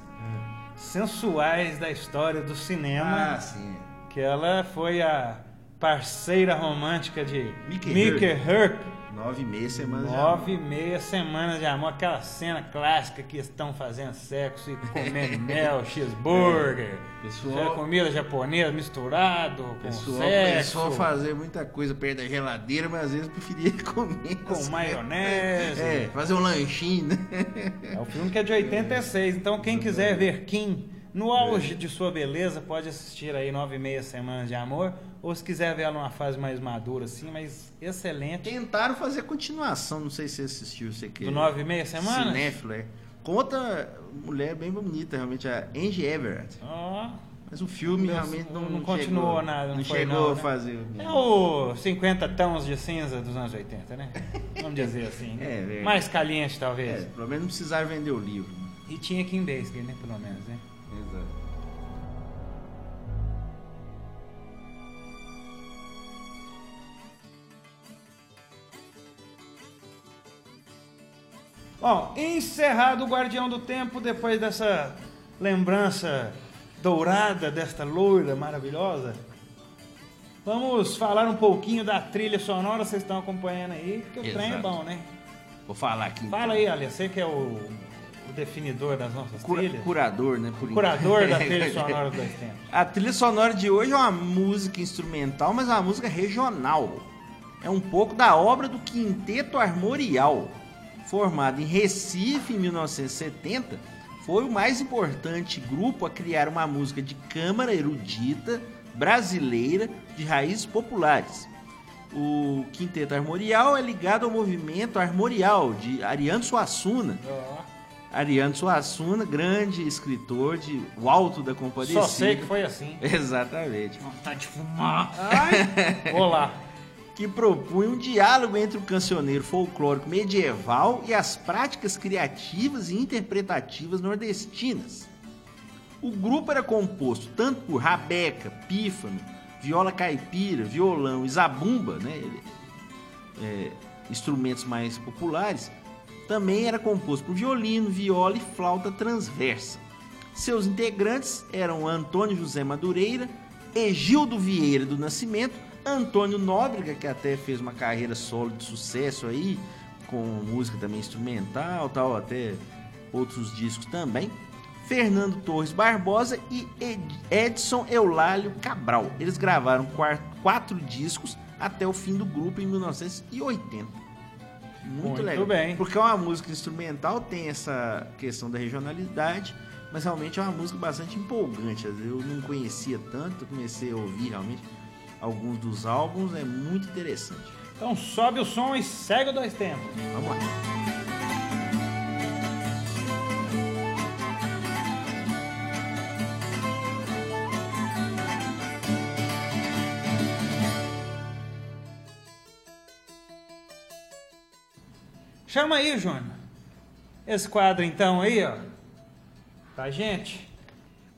sensuais da história do cinema, Ah, sim. que ela foi a parceira romântica de Mickey Mickey Herp. Nove e meia semanas. de Nove e meia semanas de amor, aquela cena clássica que estão fazendo sexo e comendo mel, cheeseburger, Pessoal- já comida japonesa misturado com pessoal sexo, a fazer muita coisa perto da geladeira, mas às vezes preferia comer. com assim. maionese. É, fazer um lanchinho, né? É o filme que é de 86, então quem quiser ver Kim no auge de sua beleza pode assistir aí Nove e Meia Semanas de Amor, ou se quiser ver ela numa fase mais madura assim, mas excelente. Tentaram fazer continuação, não sei se você assistiu, você que Do Nove e Meia Semanas? Cinéfilo, é. Com outra mulher bem bonita, realmente, a Angie Everett. Ó, Mas o filme Deus, realmente não, não continuou chegou, nada, não Não foi chegou não, a né? fazer. é o 50 tons de cinza dos anos 80, né? Vamos dizer assim. É, verdade. mais caliente talvez. É, pelo menos não precisaram vender o livro. E tinha Kim Basinger, né, pelo menos, né? Bom, encerrado o Guardião do Tempo, depois dessa lembrança dourada desta loira maravilhosa, vamos falar um pouquinho da trilha sonora, vocês estão acompanhando aí, que o trem é Exato. bom, né? Vou falar aqui. Fala aí, Aliás, você que é o, o definidor das nossas Cura- trilhas, curador, né? Por curador da trilha sonora dos dois tempos. A trilha sonora de hoje é uma música instrumental, mas é uma música regional. É um pouco da obra do Quinteto Armorial, formado em Recife em 1970. Foi o mais importante grupo a criar uma música de câmara erudita brasileira de raízes populares. O Quinteto Armorial é ligado ao movimento armorial de Ariano Suassuna. Ariano Suassuna, grande escritor de O Alto da Compadecida. Só sei que foi assim. Exatamente. Vontade de fumar. Ai, olá. Que propunha um diálogo entre o cancioneiro folclórico medieval e as práticas criativas e interpretativas nordestinas. O grupo era composto tanto por rabeca, pífano, viola caipira, violão e zabumba, né, é, instrumentos mais populares, também era composto por violino, viola e flauta transversa. Seus integrantes eram Antônio José Madureira, Egildo Vieira do Nascimento, Antônio Nóbrega, que até fez uma carreira solo de sucesso aí, com música também instrumental, tal, até outros discos também. Fernando Torres Barbosa e Ed- Edson Eulálio Cabral. Eles gravaram quatro discos até o fim do grupo em 1980. Muito, Muito legal. bem. Porque é uma música instrumental, tem essa questão da regionalidade, mas realmente é uma música bastante empolgante. Eu não conhecia tanto, comecei a ouvir realmente alguns dos álbuns, é muito interessante. Então sobe o som e segue o Dois Tempos. Vamos lá. Chama aí, Júnior. Esse quadro então aí, ó. Pra gente.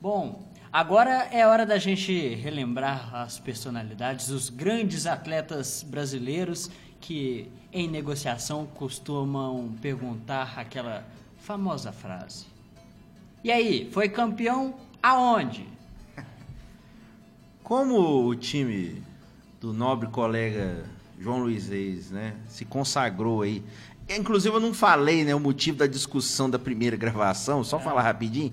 Bom, agora é hora da gente relembrar as personalidades, os grandes atletas brasileiros que em negociação costumam perguntar aquela famosa frase. E aí, foi campeão aonde? Como o time do nobre colega João Luiz Reis, né, se consagrou aí. Inclusive eu não falei, né, o motivo da discussão da primeira gravação, só falar rapidinho.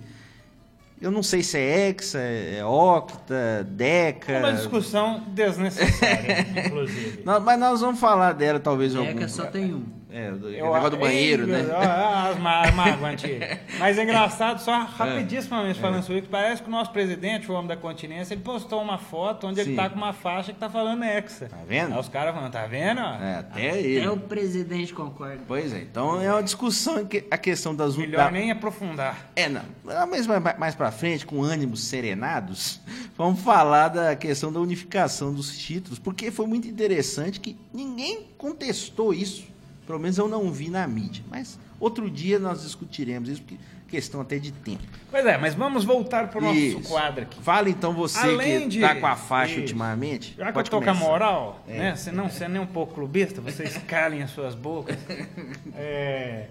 Eu não sei se é Hexa, é Octa, Deca. É uma discussão desnecessária, inclusive. Mas nós vamos falar dela talvez em algum... Deca só tem um. É, do, Eu- negócio do banheiro, Ei, né? ó, ó, As mágoas. Mas é engraçado, só rapidissimamente falando sobre isso, parece que o nosso presidente, o homem da continência, ele postou uma foto onde ele Sim. tá com uma faixa que tá falando Hexa. Tá vendo? Aí os caras falando, tá vendo? ó? É, até ele. É o presidente concorda. Pois é, então é uma discussão em que a questão das Melhor da- nem aprofundar. É, não. Mas mais, mais pra frente, com ânimos serenados, vamos falar da questão da unificação dos títulos, porque foi muito interessante que ninguém contestou isso. Pelo menos eu não vi na mídia. Mas outro dia nós discutiremos isso, porque questão até de tempo. Pois é, mas vamos voltar pro nosso Isso. quadro aqui. Fala então você Além que de- tá com a faixa Isso. ultimamente. Já que pode eu tô com a moral, É. né? Você não você nem um pouco clubista, vocês calem as suas bocas. É,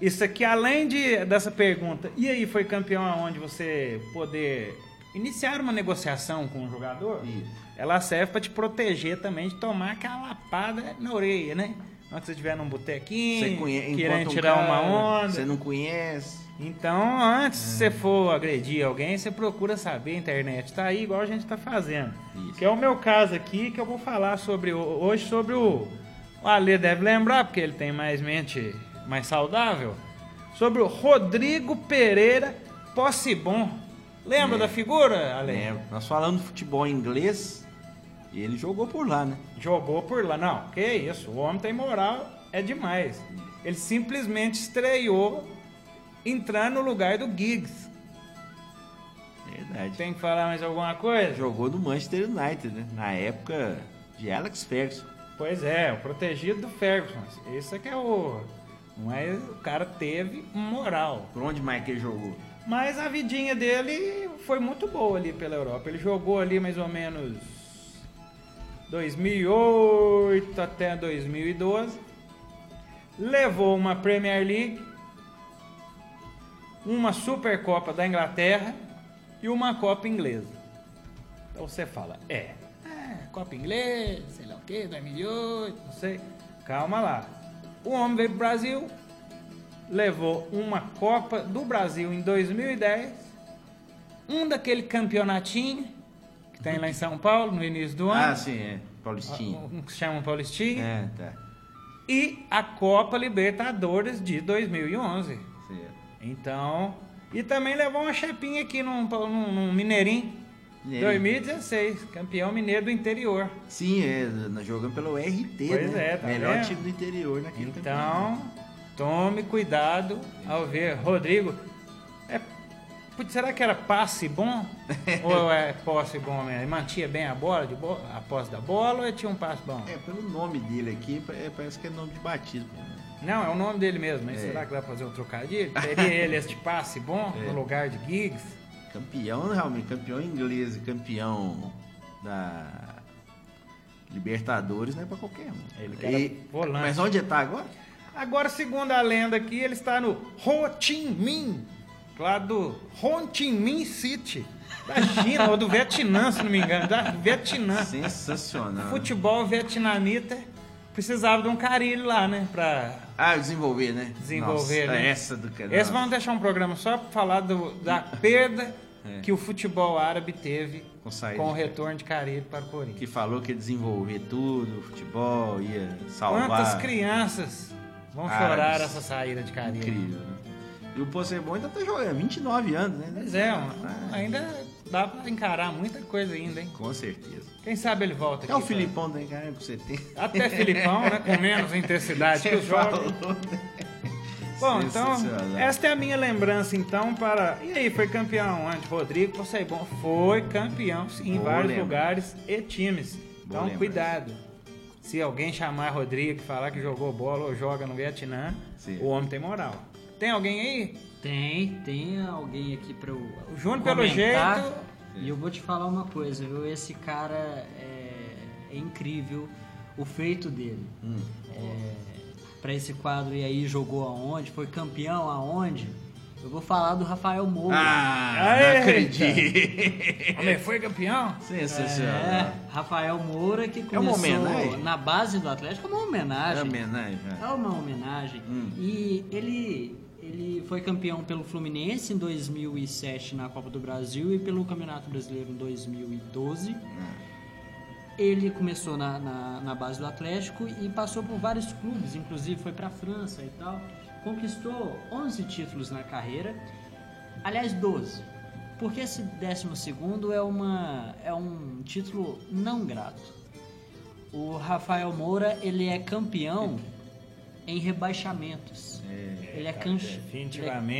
isso aqui, além de, dessa pergunta, e aí foi campeão aonde você poder iniciar uma negociação com o jogador? Isso. Ela serve para te proteger também de tomar aquela lapada na orelha, né? Quando você estiver num botequinho, querendo encontra um tirar cara, uma onda. Você não conhece. Então, antes de você for agredir alguém, você procura saber, a internet tá aí, igual a gente tá fazendo. Isso. Que é o meu caso aqui, que eu vou falar sobre hoje sobre o. O Ale deve lembrar, porque ele tem mais mente mais saudável. Sobre o Rodrigo Pereira Possebon. Lembra É. da figura, Ale? Lembro. Nós falando de futebol inglês, e ele jogou por lá, né? Jogou por lá. Não, que isso, o homem tem moral, é demais. Ele simplesmente estreou entrando no lugar do Giggs. Verdade. Tem que falar mais alguma coisa? Jogou no Manchester United, né? Na época de Alex Ferguson. Pois é, o protegido do Ferguson. Esse é que é o. Mas o cara teve moral. Por onde mais que ele jogou? Mas a vidinha dele foi muito boa ali pela Europa. Ele jogou ali mais ou menos 2008 até 2012. Levou uma Premier League, uma Supercopa da Inglaterra e uma Copa Inglesa. Então você fala, é, é, Copa Inglesa, sei lá o que, 2008, não sei. Calma lá. O homem veio pro Brasil, levou uma Copa do Brasil em 2010, um daquele campeonatinho que tem lá em São Paulo no início do ano, Ah, sim, é. Paulistinha. um que chama Paulistinha, É, tá. e a Copa Libertadores de 2011. Certo. Então, e também levou uma chapinha aqui num, num, num Mineirinho, Mineirinho. 2016, campeão mineiro do interior. Sim, é, jogando pelo RT, Pois né? é, tá Melhor vendo? time do interior naquele Então, tome cuidado ao ver. Rodrigo, putz, será que era passe bom? ou é posse bom mesmo? Ele mantinha bem a bola, de bo a posse da bola, ou tinha um passe bom? É, pelo nome dele aqui, é, parece que é nome de batismo. né? Não, é o nome dele mesmo, É. será que dá pra fazer um trocadilho? Teria ele este passe bom É. no lugar de Giggs? Campeão, realmente, campeão inglês e campeão da Libertadores não é pra qualquer um. Ele que era volante. Mas onde ele tá agora? Agora, segundo a lenda aqui, ele está no Ho Chi Minh, lá do Ho Chi Minh City, da China, ou do Vietnã, se não me engano, da Vietnã. Sensacional. Futebol vietnamita precisava de um carilho lá, né, pra Ah, desenvolver, né? desenvolver, Nossa, né? essa do canal. Esse vamos deixar um programa só pra falar do- da perda É. que o futebol árabe teve Com com o retorno de carilho para o Corinthians. Que falou que ia desenvolver tudo, futebol, ia salvar. Quantas crianças vão Árabes. chorar essa saída de carilho? Incrível, né? E o Possebon ainda tá jogando, 29 anos, né? Pois é, mano, ainda dá pra encarar muita coisa ainda, hein? Com certeza. Quem sabe ele volta aqui. Até o Filipão tem cara que você tem. Até Filipão, né? Com menos intensidade que os jogos. Bom, então, esta é a minha lembrança, então, para... E aí, foi campeão onde? Rodrigo Poseidon foi campeão sim, em Boa vários lembrança. lugares e times. Boa Então, lembrança. cuidado. Se alguém chamar Rodrigo e falar que jogou bola ou joga no Vietnã, Sim. o homem tem moral. Tem alguém aí? Tem, tem alguém aqui pra eu O Júnior, pelo jeito- E eu vou te falar uma coisa, viu? Esse cara é, é incrível, o feito dele. Hum. É, pra esse quadro e aí jogou aonde, foi campeão aonde. Eu vou falar do Rafael Moura. Ah, Aê, não acredito. Homem foi campeão? Sensacional. É, Rafael Moura que É uma começou homenagem? na base do Atlético, é uma É homenagem. homenagem. É né? uma homenagem. Hum. E ele, ele foi campeão pelo Fluminense em 2007 na Copa do Brasil e pelo Campeonato Brasileiro em 2012. Ele começou na, na, na base do Atlético e passou por vários clubes, inclusive foi para a França e tal. Conquistou 11 títulos na carreira, aliás 12. Porque esse 12 é, uma, é um título não grato. O Rafael Moura, ele é campeão em rebaixamentos. ele é, ele é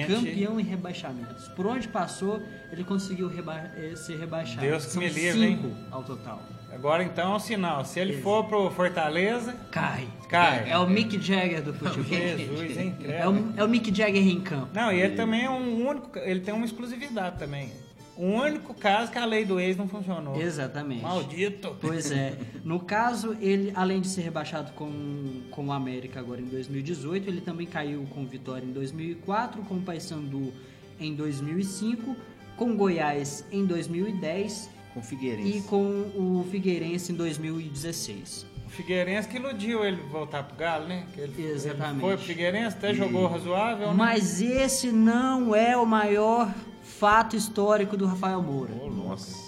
campeão em rebaixamentos. Por onde passou, ele conseguiu reba... eh, ser rebaixado. Deus que São me livre, cinco hein? ao total. Agora então é um sinal. Se ele for pro Fortaleza, Cai. Cai. É o Mick Jagger do futebol. Jesus, hein? É o, é o Mick Jagger em campo. Não, e ele também é um único. Ele tem uma exclusividade também. O único caso que a lei do ex não funcionou. Exatamente. Maldito. Pois é. No caso, ele, além de ser rebaixado com, com o América agora em 2018, ele também caiu com o Vitória em 2004, com o Paysandu em 2005, com o Goiás em 2010 Com Figueirense. e com o Figueirense em 2016. O Figueirense que iludiu ele voltar pro Galo, né? Que ele, Exatamente. Ele foi pro Figueirense, até jogou razoável, né? Mas esse não é o maior fato histórico do Rafael Moura. Nossa.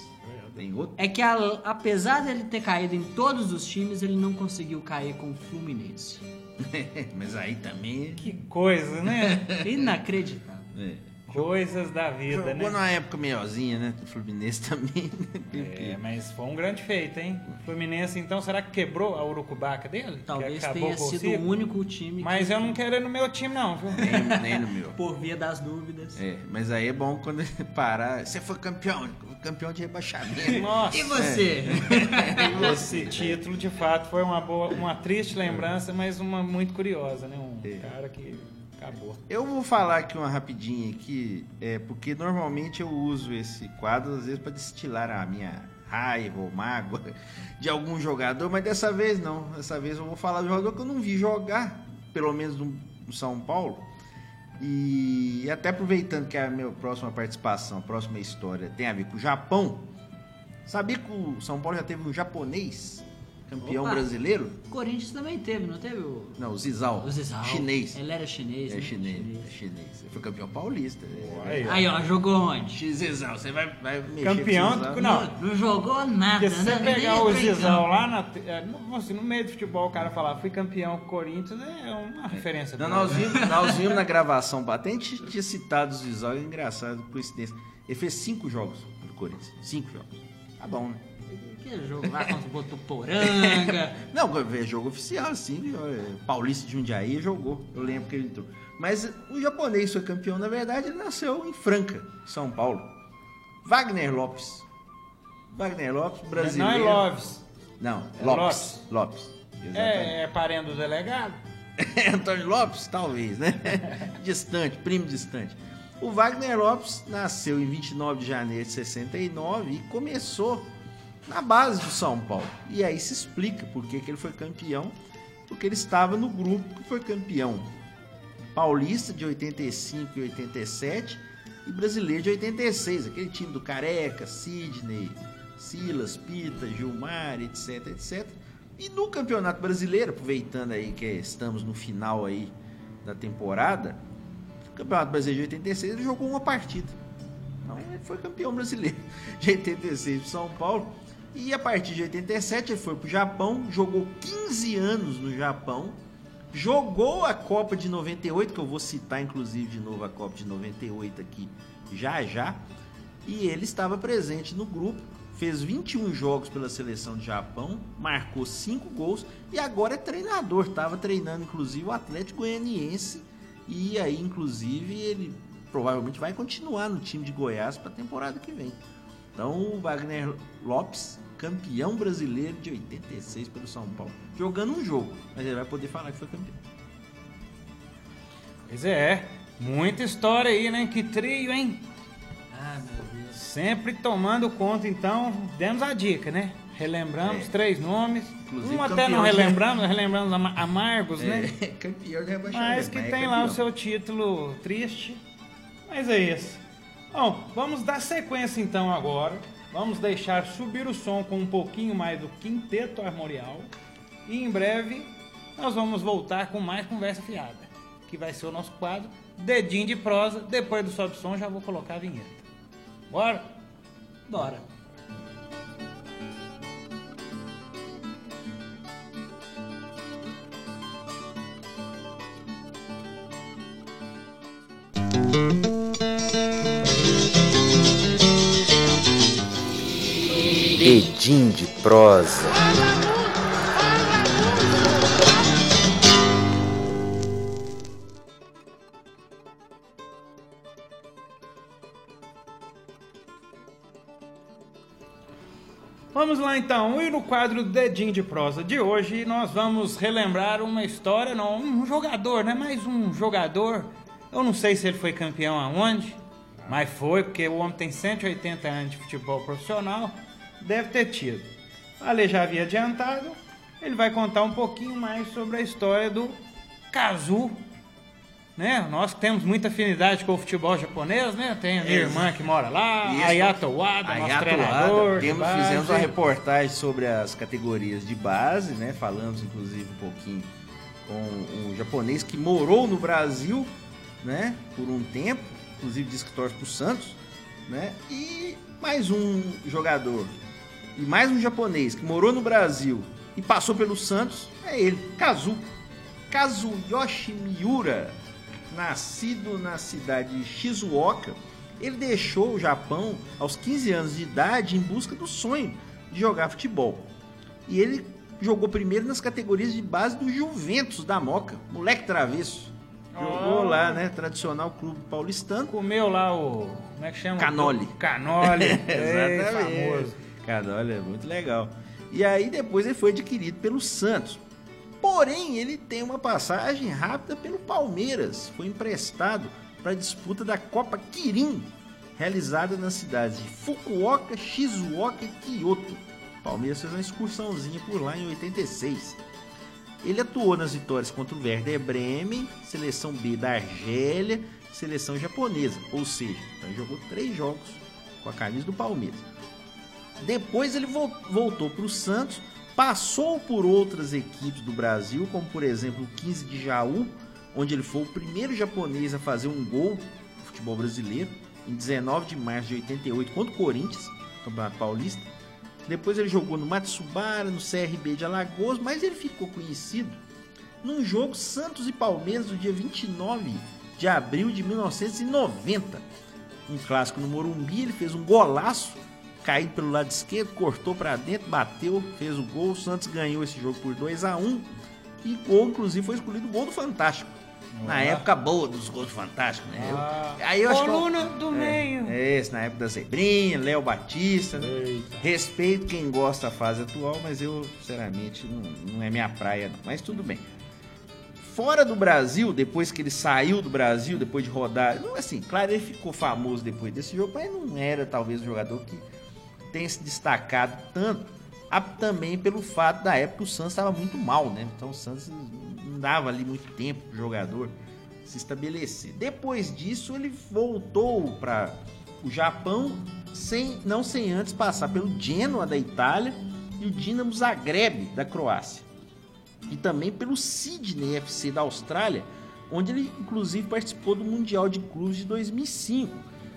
Tem outro? É que a- apesar dele ter caído em todos os times, ele não conseguiu cair com o Fluminense. Mas aí também. Que coisa, né? Inacreditável. É. Coisas da vida, Jogou né? numa época melhorzinha, né? O Fluminense também. É, mas foi um grande feito, hein? O Fluminense, então, será que quebrou a urucubaca dele? Talvez tenha sido o único time Mas que, eu não quero ele no meu time, não, viu? nem, nem no meu. por via das dúvidas. É, mas aí é bom quando parar. Você foi campeão, campeão de rebaixamento. Nossa, E você? esse título, de fato, foi uma boa, uma triste lembrança, mas uma muito curiosa, né? Um É. cara que acabou. Eu vou falar aqui uma rapidinha aqui, é, porque normalmente eu uso esse quadro às vezes para destilar a minha raiva ou mágoa de algum jogador, mas dessa vez não. Dessa vez eu vou falar do jogador que eu não vi jogar, pelo menos no, São Paulo. E até aproveitando que a minha próxima participação, a próxima história tem a ver com o Japão. Sabia que o São Paulo já teve um japonês campeão Opa. brasileiro? O Corinthians também teve, não teve o, Não, o Zizal. o Zizal? Chinês. Ele era chinês, É né? chinês, é chinês. Ele foi campeão paulista. É. Aí, ó. Aí, ó, jogou onde? Xizão, você vai, vai mexer Campeão, com Zizal? não. Não, não jogou nada. Porque se você né? Pegar o Zizal lá na, é, no, assim, no meio do futebol, o cara falar fui campeão com o Corinthians, é uma referência. Não, nós, né? vimos, nós vimos na gravação patente, tinha citado o Zizal, é engraçado, coincidência. Ele fez cinco jogos pro Corinthians. Cinco jogos. Tá bom, né? Que jogo lá contra o Botuporanga. Não, é jogo oficial, sim. Paulista de Jundiaí jogou. Eu lembro que ele entrou. Mas o japonês foi campeão, na verdade, ele nasceu em Franca, São Paulo. Wagner Lopes. Wagner Lopes, Não brasileiro. é Loves. Não, É Lopes. Lopes. Exatamente. É, é parente do delegado? Antônio Lopes, talvez, né? distante, primo distante. O Wagner Lopes nasceu em 29 de janeiro de 69 e começou na base do São Paulo. E aí se explica por que que ele foi campeão, porque ele estava no grupo que foi campeão paulista de 85 e 87 e brasileiro de 86, aquele time do Careca, Sidney, Silas, Pita, Gilmar, etc, etc. E no Campeonato Brasileiro, aproveitando aí que estamos no final aí da temporada, no Campeonato Brasileiro de 86 ele jogou uma partida. Então ele foi campeão brasileiro de 86 pro São Paulo. E a partir de 87 ele foi pro Japão, jogou 15 anos no Japão, jogou a Copa de 98, que eu vou citar inclusive de novo a Copa de 98 aqui já já. E ele estava presente no grupo, fez 21 jogos pela seleção de Japão, marcou 5 gols e agora é treinador. Estava treinando inclusive o Atlético Goianiense e aí inclusive ele provavelmente vai continuar no time de Goiás para a temporada que vem. Então o Wagner Lopes, campeão brasileiro de 86 pelo São Paulo. Jogando um jogo, mas ele vai poder falar que foi campeão. Pois é, muita história aí, né? Que trio, hein? Ah, meu Deus. Sempre tomando conta, então, demos a dica, né? Relembramos É. três nomes. Inclusive, um até não campeão de- relembramos, relembramos ama- amargos, né? É, campeão de rebaixamento. Mas que é tem lá o seu título triste. Mas é isso. Bom, vamos dar sequência então agora. Vamos deixar subir o som com um pouquinho mais do quinteto armorial. E em breve nós vamos voltar com mais conversa fiada. Que vai ser o nosso quadro Dedinho de Prosa. Depois do sobe som já vou colocar a vinheta. Bora? Bora. Edim de prosa. Vamos lá então, e no quadro Dedinho de Prosa de hoje nós vamos relembrar uma história, não, um jogador, né? Mais um jogador. Eu não sei se ele foi campeão aonde, mas foi, porque o homem tem 180 anos de futebol profissional, deve ter tido. Ale já havia adiantado, ele vai contar um pouquinho mais sobre a história do Kazu. Né? Nós temos muita afinidade com o futebol japonês, né? Tem a minha Exato. irmã que mora lá, Isso. a Yato Wada, Aí nosso atuada, treinador. temos, fizemos uma reportagem sobre as categorias de base, né? Falamos inclusive um pouquinho com um japonês que morou no Brasil, né? Por um tempo, inclusive diz que torce pro Santos, né? E mais um jogador e mais um japonês que morou no Brasil e passou pelo Santos é ele, Kazu. Kazuyoshi Miura, nascido na cidade de Shizuoka, ele deixou o Japão aos 15 anos de idade em busca do sonho de jogar futebol. E ele jogou primeiro nas categorias de base do Juventus da Moca, moleque travesso. Jogou Oh. lá, né? Tradicional clube paulistano. Comeu lá o. Como é que chama? Canole. Ei, Exatamente. famoso. Olha, muito legal. E aí depois ele foi adquirido pelo Santos. Porém, ele tem uma passagem rápida pelo Palmeiras. Foi emprestado para a disputa da Copa Kirin, realizada nas cidades de Fukuoka, Shizuoka e Kyoto. Palmeiras fez uma excursãozinha por lá em 86. Ele atuou nas vitórias contra o Werder Bremen, seleção B da Argélia, seleção japonesa. Ou seja, ele jogou três jogos com a camisa do Palmeiras. Depois ele vol- voltou para o Santos, passou por outras equipes do Brasil, como por exemplo o 15 de Jaú, onde ele foi o primeiro japonês a fazer um gol no futebol brasileiro, em 19 de março de 88 contra o Corinthians, Campeonato Paulista. Depois ele jogou no Matsubara, no CRB de Alagoas, mas ele ficou conhecido num jogo Santos e Palmeiras do dia 29 de abril de 1990. Um clássico no Morumbi, ele fez um golaço, caído pelo lado esquerdo, cortou para dentro, bateu, fez o gol. O Santos ganhou esse jogo por 2 a 1 e gol, inclusive, foi escolhido o gol do Fantástico. Na Ah. época boa dos gols do Fantástico, né? Eu- Ah, aí eu acho que- coluna do meio. é, esse, na época da Zebrinha, Léo Batista. Eita. Respeito quem gosta da fase atual, mas eu, sinceramente, não, não é minha praia, não. Mas tudo bem. Fora do Brasil, depois que ele saiu do Brasil, depois de rodar. Não, assim, claro, ele ficou famoso depois desse jogo, mas não era talvez um jogador que tenha se destacado tanto. Ah, Também pelo fato da época o Santos estava muito mal, né? Então o Santos não dava ali muito tempo pro jogador se estabelecer. Depois disso, ele voltou para o Japão, sem, não sem antes passar pelo Genoa da Itália e o Dinamo Zagreb da Croácia. E também pelo Sydney FC da Austrália, onde ele inclusive participou do Mundial de Clubes de 2005.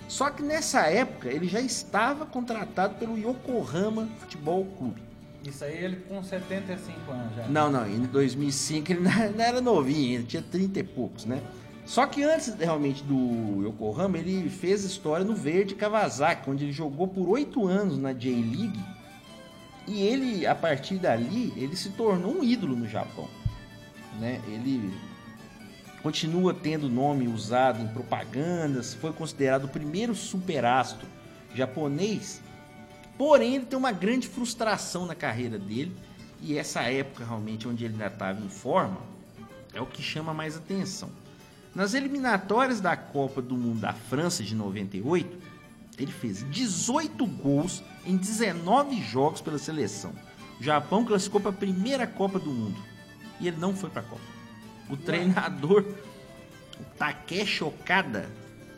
Só que nessa época ele já estava contratado pelo Yokohama Futebol Clube. Isso aí ele com 75 anos já. Não, não, em 2005 ele não era novinho, ele tinha 30 e poucos, né? Só que antes realmente do Yokohama, ele fez história no Verde Kawasaki, onde ele jogou por oito anos na J-League. E ele, a partir dali, ele se tornou um ídolo no Japão. Né? Ele continua tendo nome usado em propagandas, foi considerado o primeiro superastro japonês Porém, ele tem uma grande frustração na carreira dele. E essa época, realmente, onde ele ainda estava em forma, é o que chama mais atenção. Nas eliminatórias da Copa do Mundo da França de 98, ele fez 18 gols em 19 jogos pela seleção. O Japão classificou para a primeira Copa do Mundo e ele não foi para a Copa. O treinador o Takeshi Okada,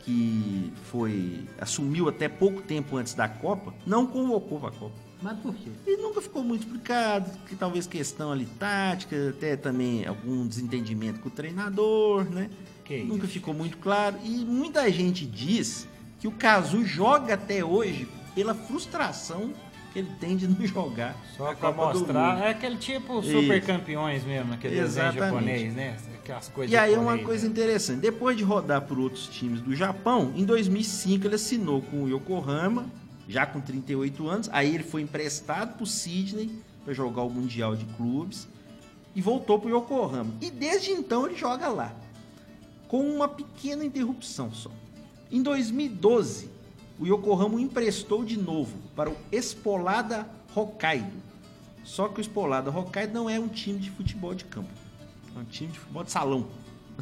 que foi assumiu até pouco tempo antes da Copa, não convocou para a Copa. Mas por quê? E nunca ficou muito explicado, que talvez questão ali tática, até também algum desentendimento com o treinador, né? Que nunca isso. ficou muito claro. E muita gente diz que o Cazu joga até hoje pela frustração que ele tem de não jogar Só a pra Copa do mostrar. É aquele tipo Isso. super campeões mesmo, aquele desenho Exatamente. japonês, né? Aquelas coisas E aí é uma japonês, coisa né? interessante. Depois de rodar por outros times do Japão, em 2005 ele assinou com o Yokohama, já com 38 anos. Aí ele foi emprestado para o Sydney para jogar o Mundial de Clubes e voltou para o Yokohama. E desde então ele joga lá, com uma pequena interrupção só. Em 2012, o Yokohama emprestou de novo para o Espolada Hokkaido. Só que o Espolada Hokkaido não é um time de futebol de campo. É um time de futebol de salão.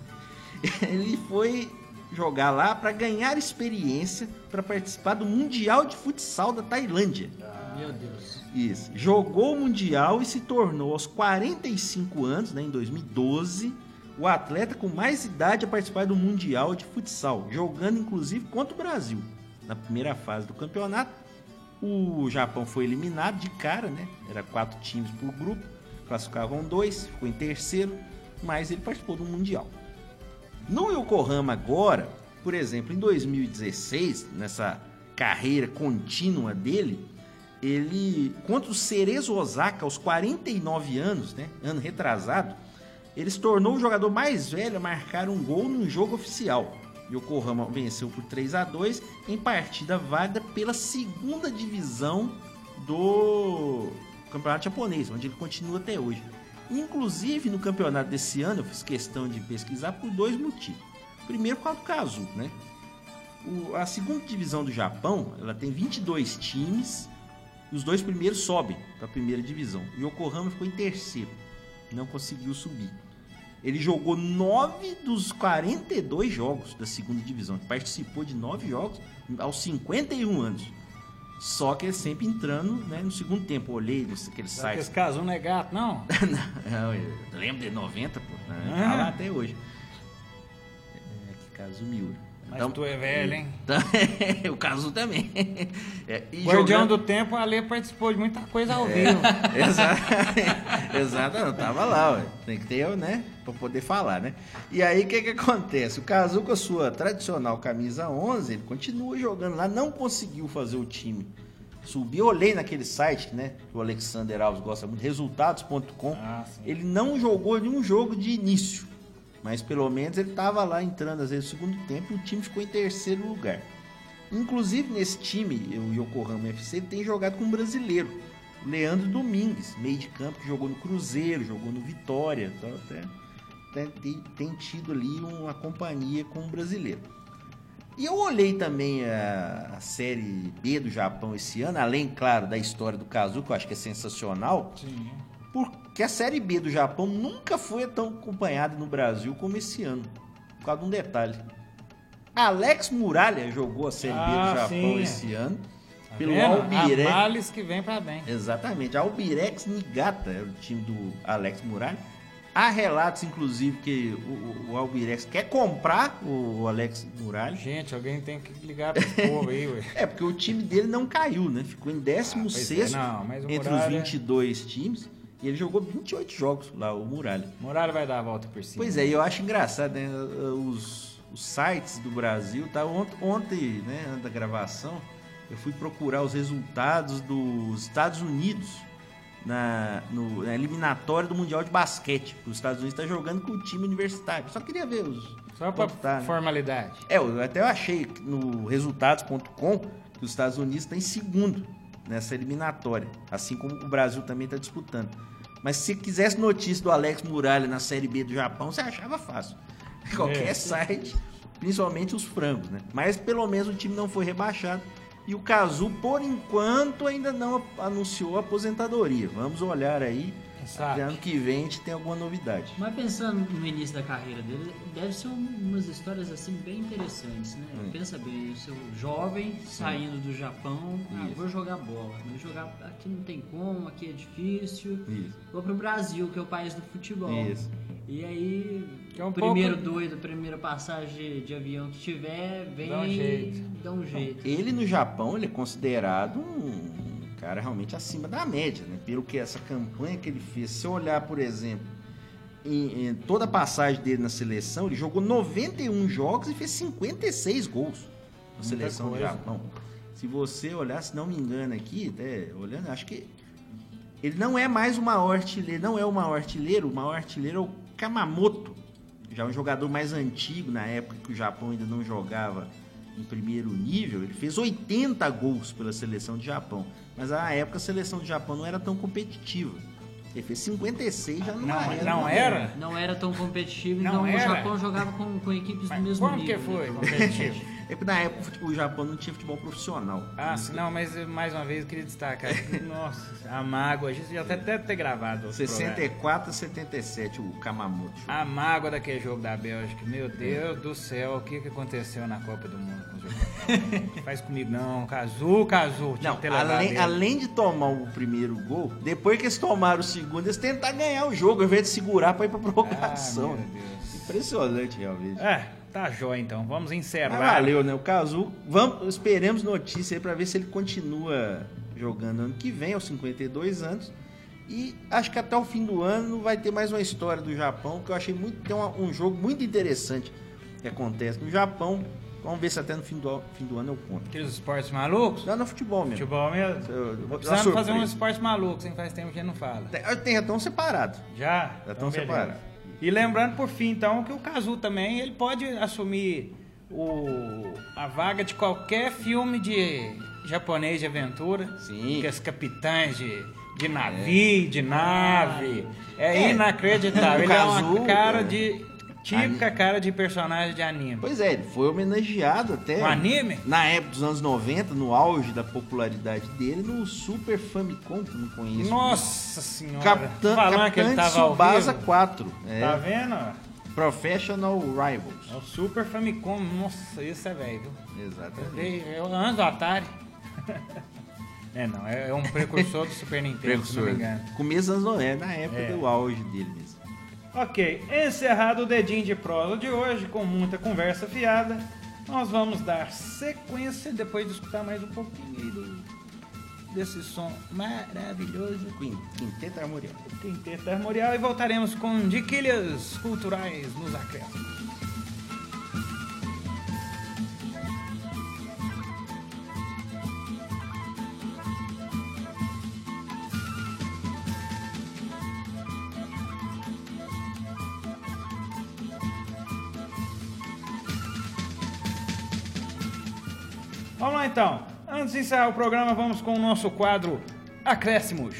Ele foi jogar lá para ganhar experiência para participar do Mundial de Futsal da Tailândia. Meu Deus. Isso. Jogou o Mundial e se tornou aos 45 anos, né, em 2012, o atleta com mais idade a participar do Mundial de Futsal, jogando inclusive contra o Brasil. Na primeira fase do campeonato, o Japão foi eliminado de cara, né? Era quatro times por grupo, classificavam dois, ficou em terceiro, mas ele participou do Mundial. No Yokohama agora, por exemplo, em 2016, nessa carreira contínua dele, ele contra o Cerezo Osaka aos 49 anos, né, ano retrasado, ele se tornou o jogador mais velho a marcar um gol num jogo oficial. Yokohama venceu por 3 a 2 em partida válida pela segunda divisão do campeonato japonês, onde ele continua até hoje. Inclusive no campeonato desse ano, eu fiz questão de pesquisar por dois motivos. Primeiro, por causa do né? O- a segunda divisão do Japão, ela tem 22 times e os dois primeiros sobem para a primeira divisão. Yokohama ficou em terceiro, não conseguiu subir. Ele jogou 9 dos 42 jogos da segunda divisão. Participou de 9 jogos aos 51 anos. Só que ele sempre entrando né, no segundo tempo. Eu olhei que sites. esse caso não é gato, não? Não, eu lembro de 90, pô. Né? Ah. Tá lá até hoje. É, que caso Miura. Mas tu é velho, hein? o caso também. É, e Guardião jogando- do Tempo, ali participou de muita coisa ao vivo. Exato, exato, não, tava lá, ué. tem que ter, né, pra poder falar, né? E aí, o que que acontece? O Kazu, com a sua tradicional camisa 11, ele continua jogando lá, não conseguiu fazer o time subir. Eu olhei naquele site, né, que o Alexander Alves gosta muito, resultados.com, Ah, ele não jogou nenhum jogo de início, mas pelo menos ele tava lá entrando, às vezes, no segundo tempo, e o time ficou em terceiro lugar. Inclusive nesse time, o Yokohama FC tem jogado com um brasileiro, Leandro Domingues, meio de campo, que jogou no Cruzeiro, jogou no Vitória, até, até tem, tem tido ali uma companhia com um brasileiro. E eu olhei também a, a série B do Japão esse ano, além, claro, da história do Kazu, que eu acho que é sensacional, Sim. Porque a série B do Japão nunca foi tão acompanhada no Brasil como esse ano, por causa de um detalhe. Alex Muralha jogou a série B Ah, do Japão sim. esse ano, Tá pelo? Albirex. Males que vem pra bem. Exatamente, Albirex Niigata era o time do Alex Muralha. Há relatos, inclusive, que o, o- Albirex quer comprar o, Alex Muralha. Gente, alguém tem que ligar esse povo aí, ué. É, porque o time dele não caiu, né? Ficou em 16 Ah, é, não, entre Muralha- os 22 times. E ele jogou 28 jogos lá, o Muralha. Muralha vai dar a volta por cima. Pois é, eu acho engraçado, né? Os, os sites do Brasil, tá? Ont- Ontem, né, antes da gravação, eu fui procurar os resultados dos Estados Unidos na, no, na eliminatória do Mundial de Basquete. Os Estados Unidos está jogando com o time universitário. Só queria ver os. Só quanto tá, né? formalidade. É, eu até achei no resultados.com que os Estados Unidos está em segundo nessa eliminatória, assim como o Brasil também está disputando. Mas se quisesse notícia do Alex Muralha na Série B do Japão, você achava fácil. Qualquer É. site, principalmente os frangos, né? Mas pelo menos o time não foi rebaixado E o Kazu, por enquanto, ainda não anunciou a aposentadoria. Vamos olhar aí. Exato. Ano que vem a gente tem alguma novidade. Mas pensando no início da carreira dele, deve ser um- umas histórias assim bem interessantes, né? Hum. Pensa bem, o seu jovem saindo do Japão, ah, vou jogar bola, mas jogar aqui não tem como, aqui é difícil. Isso. Vou pro Brasil, que é o país do futebol. Isso. E aí, é um primeiro pouco- doido, primeira passagem de, de avião que tiver, vem Dá um jeito. dá um jeito. Ele no Japão, ele é considerado um cara realmente acima da média, né? Pelo que essa campanha que ele fez. Se eu olhar, por exemplo, em, em toda a passagem dele na seleção, ele jogou 91 jogos e fez 56 gols na seleção do coisa. Japão. Se você olhar, se não me engano aqui, até olhando, acho que ele não é mais o maior artilheiro, não é o maior artilheiro, o maior artilheiro é o Kamamoto, já um jogador mais antigo, na época que o Japão ainda não jogava em primeiro nível, ele fez 80 gols pela seleção de Japão, mas na época a seleção do Japão não era tão competitiva. Ele fez 56 já não, Não, era. não era? Não era tão competitivo, Não então era? o Japão jogava com, com equipes Mas do mesmo como que nível. foi né? competitivo? É porque na época o Japão não tinha futebol profissional. Ah, sim, não, mas mais uma vez eu queria destacar. Nossa, a mágoa, a gente já até deve ter gravado. outro programa. 64 a 77 o Kamamoto. A mágoa daquele jogo da Bélgica. Meu Deus do céu, o que, que aconteceu na Copa do Mundo com o Japão? Faz comigo não, Cazu. Tinha Não, além, além de tomar o primeiro gol, depois que eles tomaram o segundo, eles tentaram ganhar o jogo, ao invés de segurar pra ir pra Ah, prorrogação. meu Deus. Impressionante, realmente. É, tá jóia então. Vamos Mas encerrar. valeu, né? O Cazu, vamos, esperemos notícia aí pra ver se ele continua jogando ano que vem, aos 52 anos. E acho que até o fim do ano vai ter mais uma história do Japão, que eu achei muito. Tem uma- um jogo muito interessante que acontece no Japão. Vamos ver se até no fim do, fim do ano eu conto. Aqueles esportes malucos? Não, no futebol mesmo. Futebol mesmo? Eu- eu Precisamos fazer um esporte maluco, hein? Faz tempo que a gente não fala. Tem, tem até um separado. Já? Já estão separados. E lembrando por fim, então, que o Kazu também ele pode assumir o, a vaga de qualquer filme de japonês de aventura. Sim. Que os capitães de, de navio, de nave. É, É. inacreditável. Ele é uma cara é. de. Típica cara de personagem de anime. Pois é, ele foi homenageado até. Um anime? Na época dos anos 90, no auge da popularidade dele, no Super Famicom, que eu não conheço. Nossa senhora. Capitã, Falando que ele Capitã tava Tsubasa vivo. 4. É, Tá vendo? Professional Rivals. É o Super Famicom. Nossa, isso é velho? Exatamente. É o antes do Atari. É, não, é é um precursor do Super Nintendo, se não me engano. Começo dos anos 90, na época É. do auge dele mesmo. Ok, encerrado o dedinho de prosa de hoje, com muita conversa fiada, nós vamos dar sequência depois de escutar mais um pouquinho aí do, desse som maravilhoso. Quin- Quinteto Armorial. Quinteto Armorial e voltaremos com diquilhas culturais nos acréscimos. Lá então. Antes de encerrar o programa, vamos com o nosso quadro Acréscimos.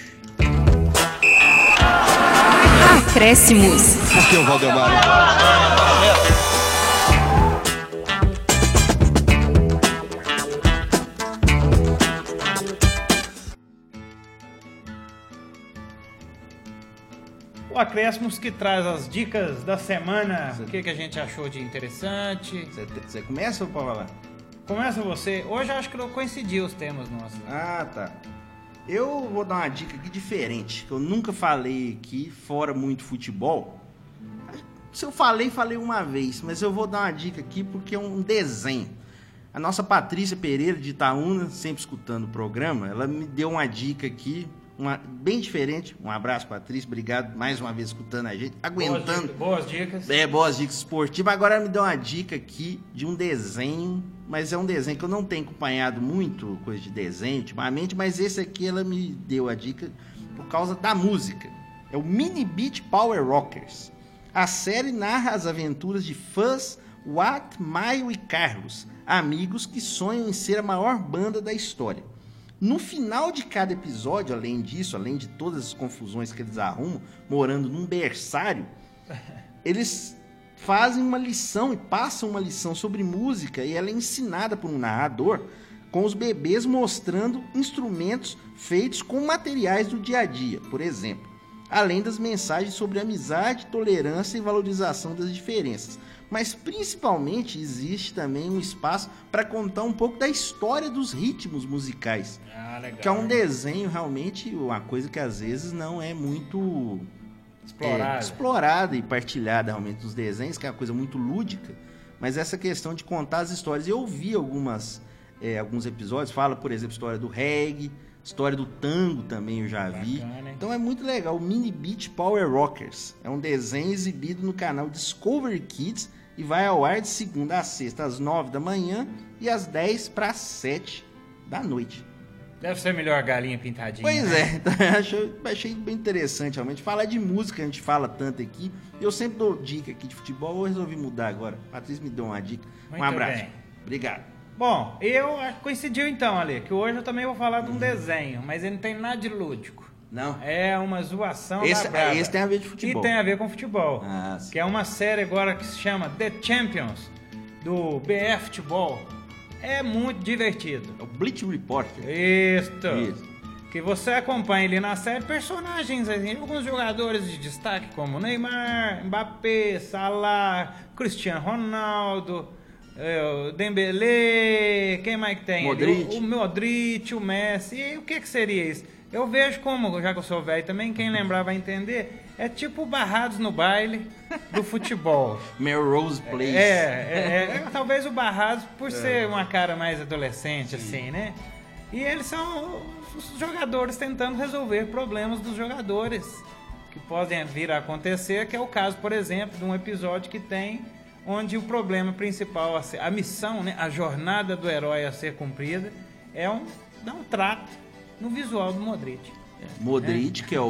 Acréscimos. Aqui é o Valdemar. O Acréscimos que traz as dicas da semana. O que, que a gente achou de interessante. Você, você começa ou pode falar? Começa você. Hoje eu acho que não coincidiu os temas nossos. Ah, tá. Eu vou dar uma dica aqui diferente, que eu nunca falei aqui, fora muito futebol. Se eu falei, falei uma vez, mas eu vou dar uma dica aqui porque é um desenho. A nossa Patrícia Pereira de Itaúna, sempre escutando o programa, ela me deu uma dica aqui, uma, bem diferente. Um abraço, Patrícia, obrigado mais uma vez escutando a gente, aguentando. Boas dicas. Boas dicas. É, boas dicas esportivas. Agora ela me deu uma dica aqui de um desenho, mas é um desenho que eu não tenho acompanhado muito, coisa de desenho ultimamente, mas esse aqui ela me deu a dica por causa da música. É o Mini Beat Power Rockers. A série narra as aventuras de fãs Watt, Maio e Carlos, amigos que sonham em ser a maior banda da história. No final de cada episódio, além disso, além de todas as confusões que eles arrumam, morando num berçário, eles fazem uma lição e passam uma lição sobre música e ela é ensinada por um narrador com os bebês mostrando instrumentos feitos com materiais do dia a dia, por exemplo, além das mensagens sobre amizade, tolerância e valorização das diferenças. Mas principalmente existe também um espaço para contar um pouco da história dos ritmos musicais, Ah, legal. que é um desenho realmente uma coisa que às vezes não é muito Explorado. é, explorada e partilhada realmente nos desenhos, que é uma coisa muito lúdica, mas essa questão de contar as histórias. Eu vi algumas, é, alguns episódios, fala, por exemplo, história do reggae, história do tango também eu já vi. Bacana, hein? Então é muito legal. O Mini Beach Power Rockers é um desenho exibido no canal Discovery Kids e vai ao ar de segunda a sexta às 9 da manhã e às 10 para as 7 da noite. Deve ser melhor a galinha pintadinha. Pois né? é, então, achei, achei bem interessante realmente. Falar de música, a gente fala tanto aqui. Eu sempre dou dica aqui de futebol, eu resolvi mudar agora. A Patrícia me deu uma dica. um Muito abraço. bem. Obrigado. Bom, eu acho que coincidiu então, Ale, que hoje eu também vou falar Uhum. de um desenho, mas ele não tem nada de lúdico. Não. É uma zoação Esse- da brava. esse tem a ver de futebol. E tem a ver com futebol. Ah, que é uma série agora que se chama The Champions, do BF Futebol. É muito divertido. É o Bleach Reporter. Isto. Isso. Que você acompanha ali na série personagens, assim, alguns jogadores de destaque como Neymar, Mbappé, Salah, Cristiano Ronaldo, é, o Dembélé, quem mais que tem? Modric. O, o Modric, o Messi. E o que que seria isso? Eu vejo como, já que eu sou velho também, quem lembrar vai entender, é tipo barrados no baile do futebol. Melrose Place. É, é, é, é, talvez o Barrados por ser uma cara mais adolescente, assim, né? E eles são os jogadores tentando resolver problemas dos jogadores que podem vir a acontecer, que é o caso, por exemplo, de um episódio que tem onde o problema principal, a, ser- a missão, né, a jornada do herói a ser cumprida é um dar um trato no visual do Modric. Modric, que é o,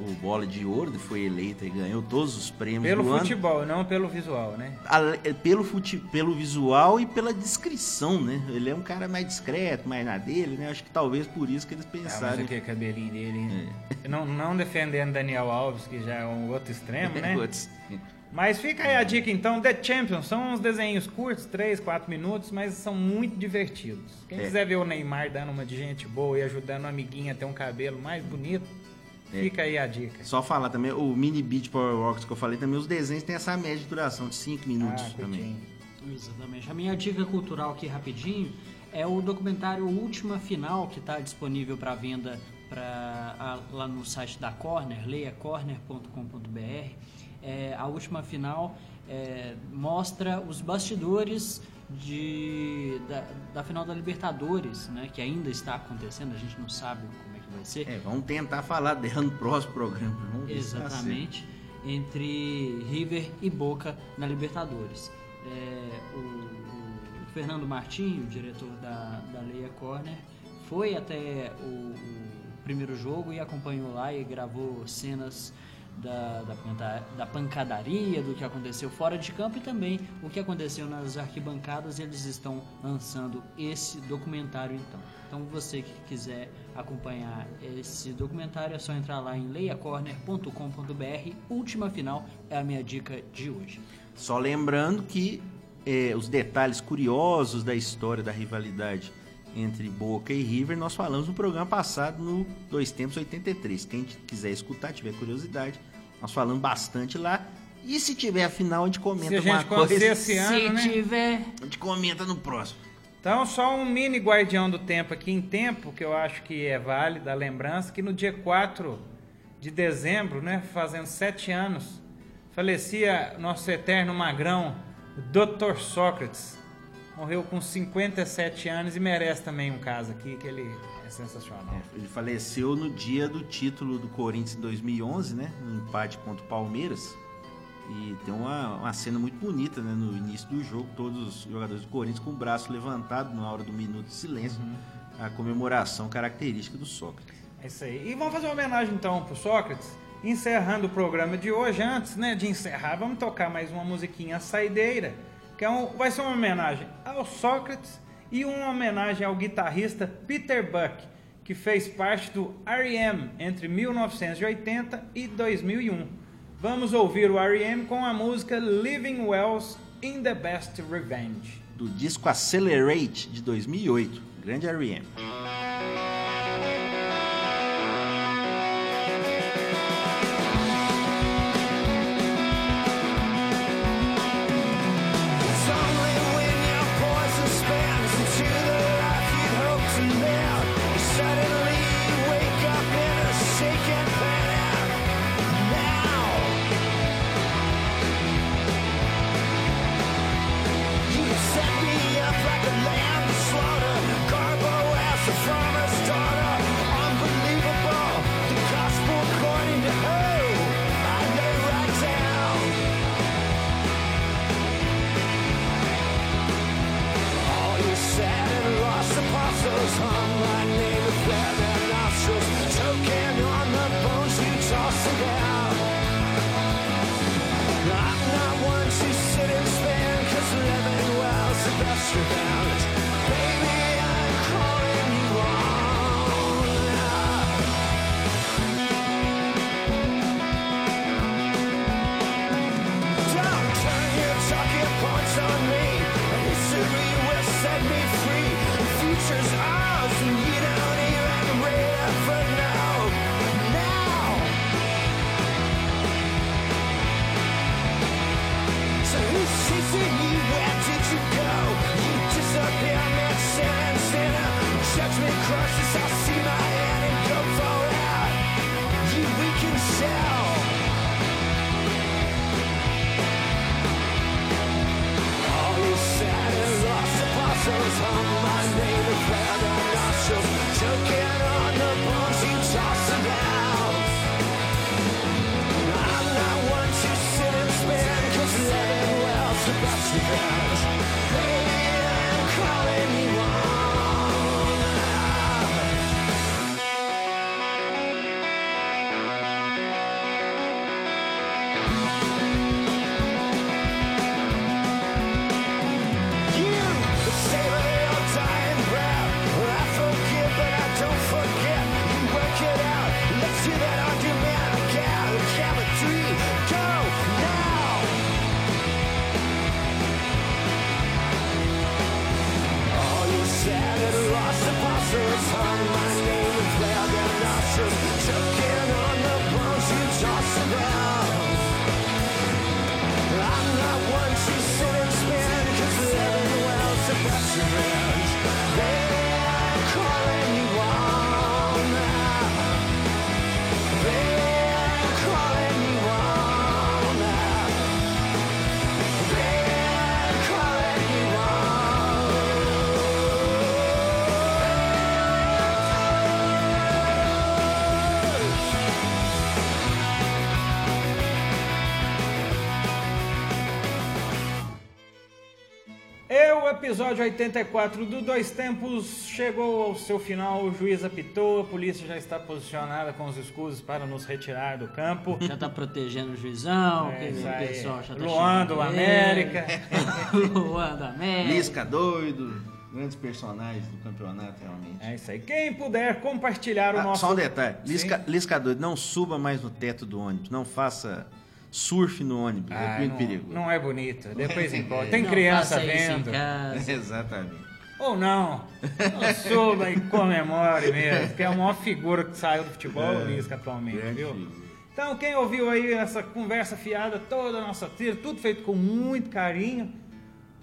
o bola de ouro, foi eleito e ganhou todos os prêmios Pelo do ano. futebol, não pelo visual, né? Ale- é, Pelo, fute, pelo visual e pela descrição, né? Ele é um cara mais discreto, mais na dele, né? Acho que talvez por isso que eles Ah, mas pensaram. aquele cabelinho dele. É. Não, não defendendo Daniel Alves, que já é um outro extremo, né? Putz. Mas fica aí a dica então, The Champions. São uns desenhos curtos, 3, 4 minutos, mas são muito divertidos. Quem É. quiser ver o Neymar dando uma de gente boa e ajudando uma amiguinha a ter um cabelo mais bonito, É. fica aí a dica. Só falar também, o Mini Beat Power Rocks que eu falei também, os desenhos têm essa média de duração de 5 minutos Ah, também. Exatamente. A minha dica cultural aqui rapidinho é o documentário Última Final que está disponível para venda pra, a- lá no site da Corner, leiacorner.com.br. É, a Última Final é, mostra os bastidores de, da, da final da Libertadores, né, que ainda está acontecendo, a gente não sabe como é que vai ser. É, vamos tentar falar dela no próximo programa. Vamos. Exatamente. Entre River e Boca na Libertadores. É, o, o Fernando Martins, o diretor da, da Leia Corner, foi até o, o primeiro jogo e acompanhou lá e gravou cenas da, da, da pancadaria, do que aconteceu fora de campo e também o que aconteceu nas arquibancadas. Eles estão lançando esse documentário então. Então você que quiser acompanhar esse documentário é só entrar lá em leiacorner.com.br. Última final é a minha dica de hoje. Só lembrando que é, os detalhes curiosos da história da rivalidade entre Boca e River nós falamos no programa passado no Dois Tempos 83. Quem quiser escutar, tiver curiosidade, nós falamos bastante lá. E se tiver a final, a gente comenta Se a gente acontecer coisa. esse ano, Se né? tiver A gente comenta no próximo. Então, só um mini guardião do tempo aqui em tempo, que eu acho que é válido, a lembrança, que no dia 4 de dezembro, né, fazendo sete anos, falecia nosso eterno magrão, o Dr. Sócrates. Morreu com 57 anos e merece também um caso aqui, que ele é sensacional. É, ele faleceu no dia do título do Corinthians em 2011, né? No empate contra o Palmeiras. E tem uma, uma cena muito bonita, né? No início do jogo, todos os jogadores do Corinthians com o braço levantado na hora do minuto de silêncio. A comemoração característica do Sócrates. É isso aí. E vamos fazer uma homenagem então pro Sócrates. Encerrando o programa de hoje, antes né, de encerrar, vamos tocar mais uma musiquinha saideira, que é um, vai ser uma homenagem ao Sócrates e uma homenagem ao guitarrista Peter Buck, que fez parte do R.E.M. entre 1980 e 2001. Vamos ouvir o R.E.M. com a música Living Wells In the Best Revenge. do disco Accelerate de 2008, grande R.E.M. the episódio 84 do Dois Tempos chegou ao seu final, o juiz apitou, a polícia já está posicionada com os escudos para nos retirar do campo. Já tá protegendo o juizão, É o pessoal já tá Luan do xingando América. Luan do América. Lisca doido, grandes personagens do campeonato, realmente. É isso aí. Quem puder compartilhar o Ah, nosso. Só um detalhe. Lisca, Lisca doido, não suba mais no teto do ônibus, não faça surf no ônibus, Ah, é muito não, perigoso. não é bonito. Depois encosta. Tem Não criança vendo. Exatamente. Ou não. Não suba e comemore mesmo. Que é a maior figura que saiu do futebol, o Lisca, atualmente, viu? figura. Então, quem ouviu aí essa conversa fiada, toda a nossa trilha, tudo feito com muito carinho,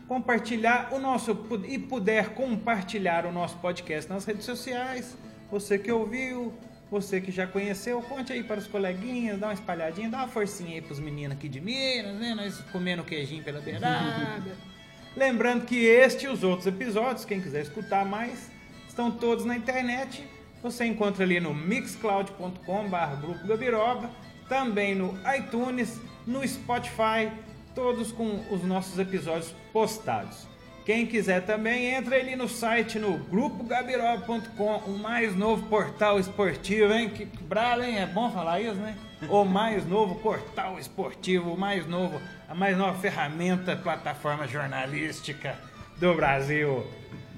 compartilhar o nosso e puder compartilhar o nosso podcast nas redes sociais, você que ouviu, você que já conheceu, conte aí para os coleguinhas, dá uma espalhadinha, dá uma forcinha aí pros meninos aqui de Minas, né? Nós comendo queijinho pela beirada. Lembrando que este e os outros episódios, quem quiser escutar mais, estão todos na internet. Você encontra ali no mixcloud.com.br Grupo Gabiroba, também no iTunes, no Spotify, todos com os nossos episódios postados. Quem quiser também, entra ali no site no grupogabiroba.com, o mais novo portal esportivo, hein? Que brabo, hein? É bom falar isso, né? O mais novo portal esportivo, o mais novo, a mais nova ferramenta, plataforma jornalística do Brasil.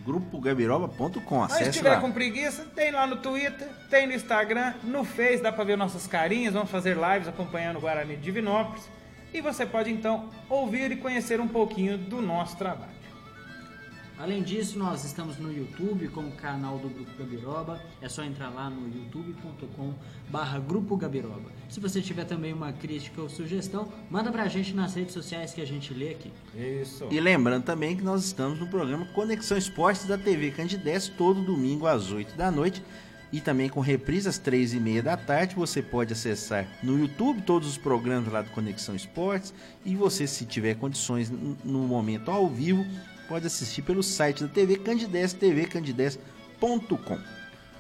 Grupogabiroba.com, Mas se acesse tiver lá. com preguiça, tem lá no Twitter, tem no Instagram, no Face, dá pra ver nossas carinhas, vamos fazer lives acompanhando o Guarani de Divinópolis. e você pode então ouvir e conhecer um pouquinho do nosso trabalho. Além disso, nós estamos no YouTube como canal do Grupo Gabiroba. É só entrar lá no youtube.com barra Grupo Gabiroba. Se você tiver também uma crítica ou sugestão, manda pra gente nas redes sociais que a gente lê aqui. Isso. E lembrando também que nós estamos no programa Conexão Esportes da TV Candidez todo domingo às 8 da noite e também com reprise às 3 e meia da tarde. Você pode acessar no YouTube todos os programas lá do Conexão Esportes e você, se tiver condições no momento ao vivo, pode assistir pelo site da TV Candidez, tvcandidez.com.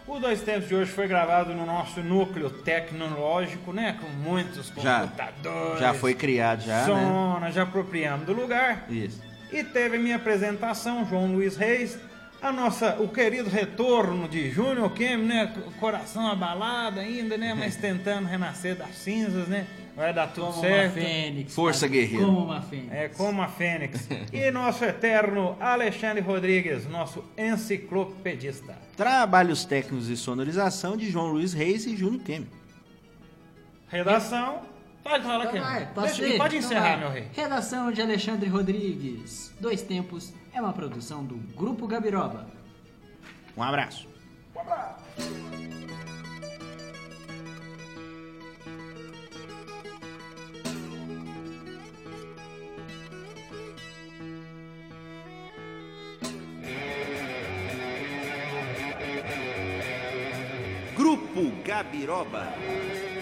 O Dois Tempos de hoje foi gravado no nosso núcleo tecnológico, né? Com muitos Já, computadores. já foi criado já, né? som, nós já apropriamos do lugar. Isso. E teve a minha apresentação, João Luiz Reis, a nossa, o querido retorno de Júnior Kem, né? Coração abalado ainda, né? Mas tentando renascer das cinzas, né? Vai dar tudo Como certo. uma fênix. Força tá? guerreira. Como uma fênix. É como a Fênix. e nosso eterno Alexandre Rodrigues, nosso enciclopedista. Trabalhos técnicos e sonorização de João Luiz Reis e Júnior Kemi. Redação. Pode falar Então aqui. posso Deixa- pode Então encerrar, vai. meu rei. Redação de Alexandre Rodrigues. Dois Tempos é uma produção do Grupo Gabiroba. Um abraço. Grupo Gabiroba.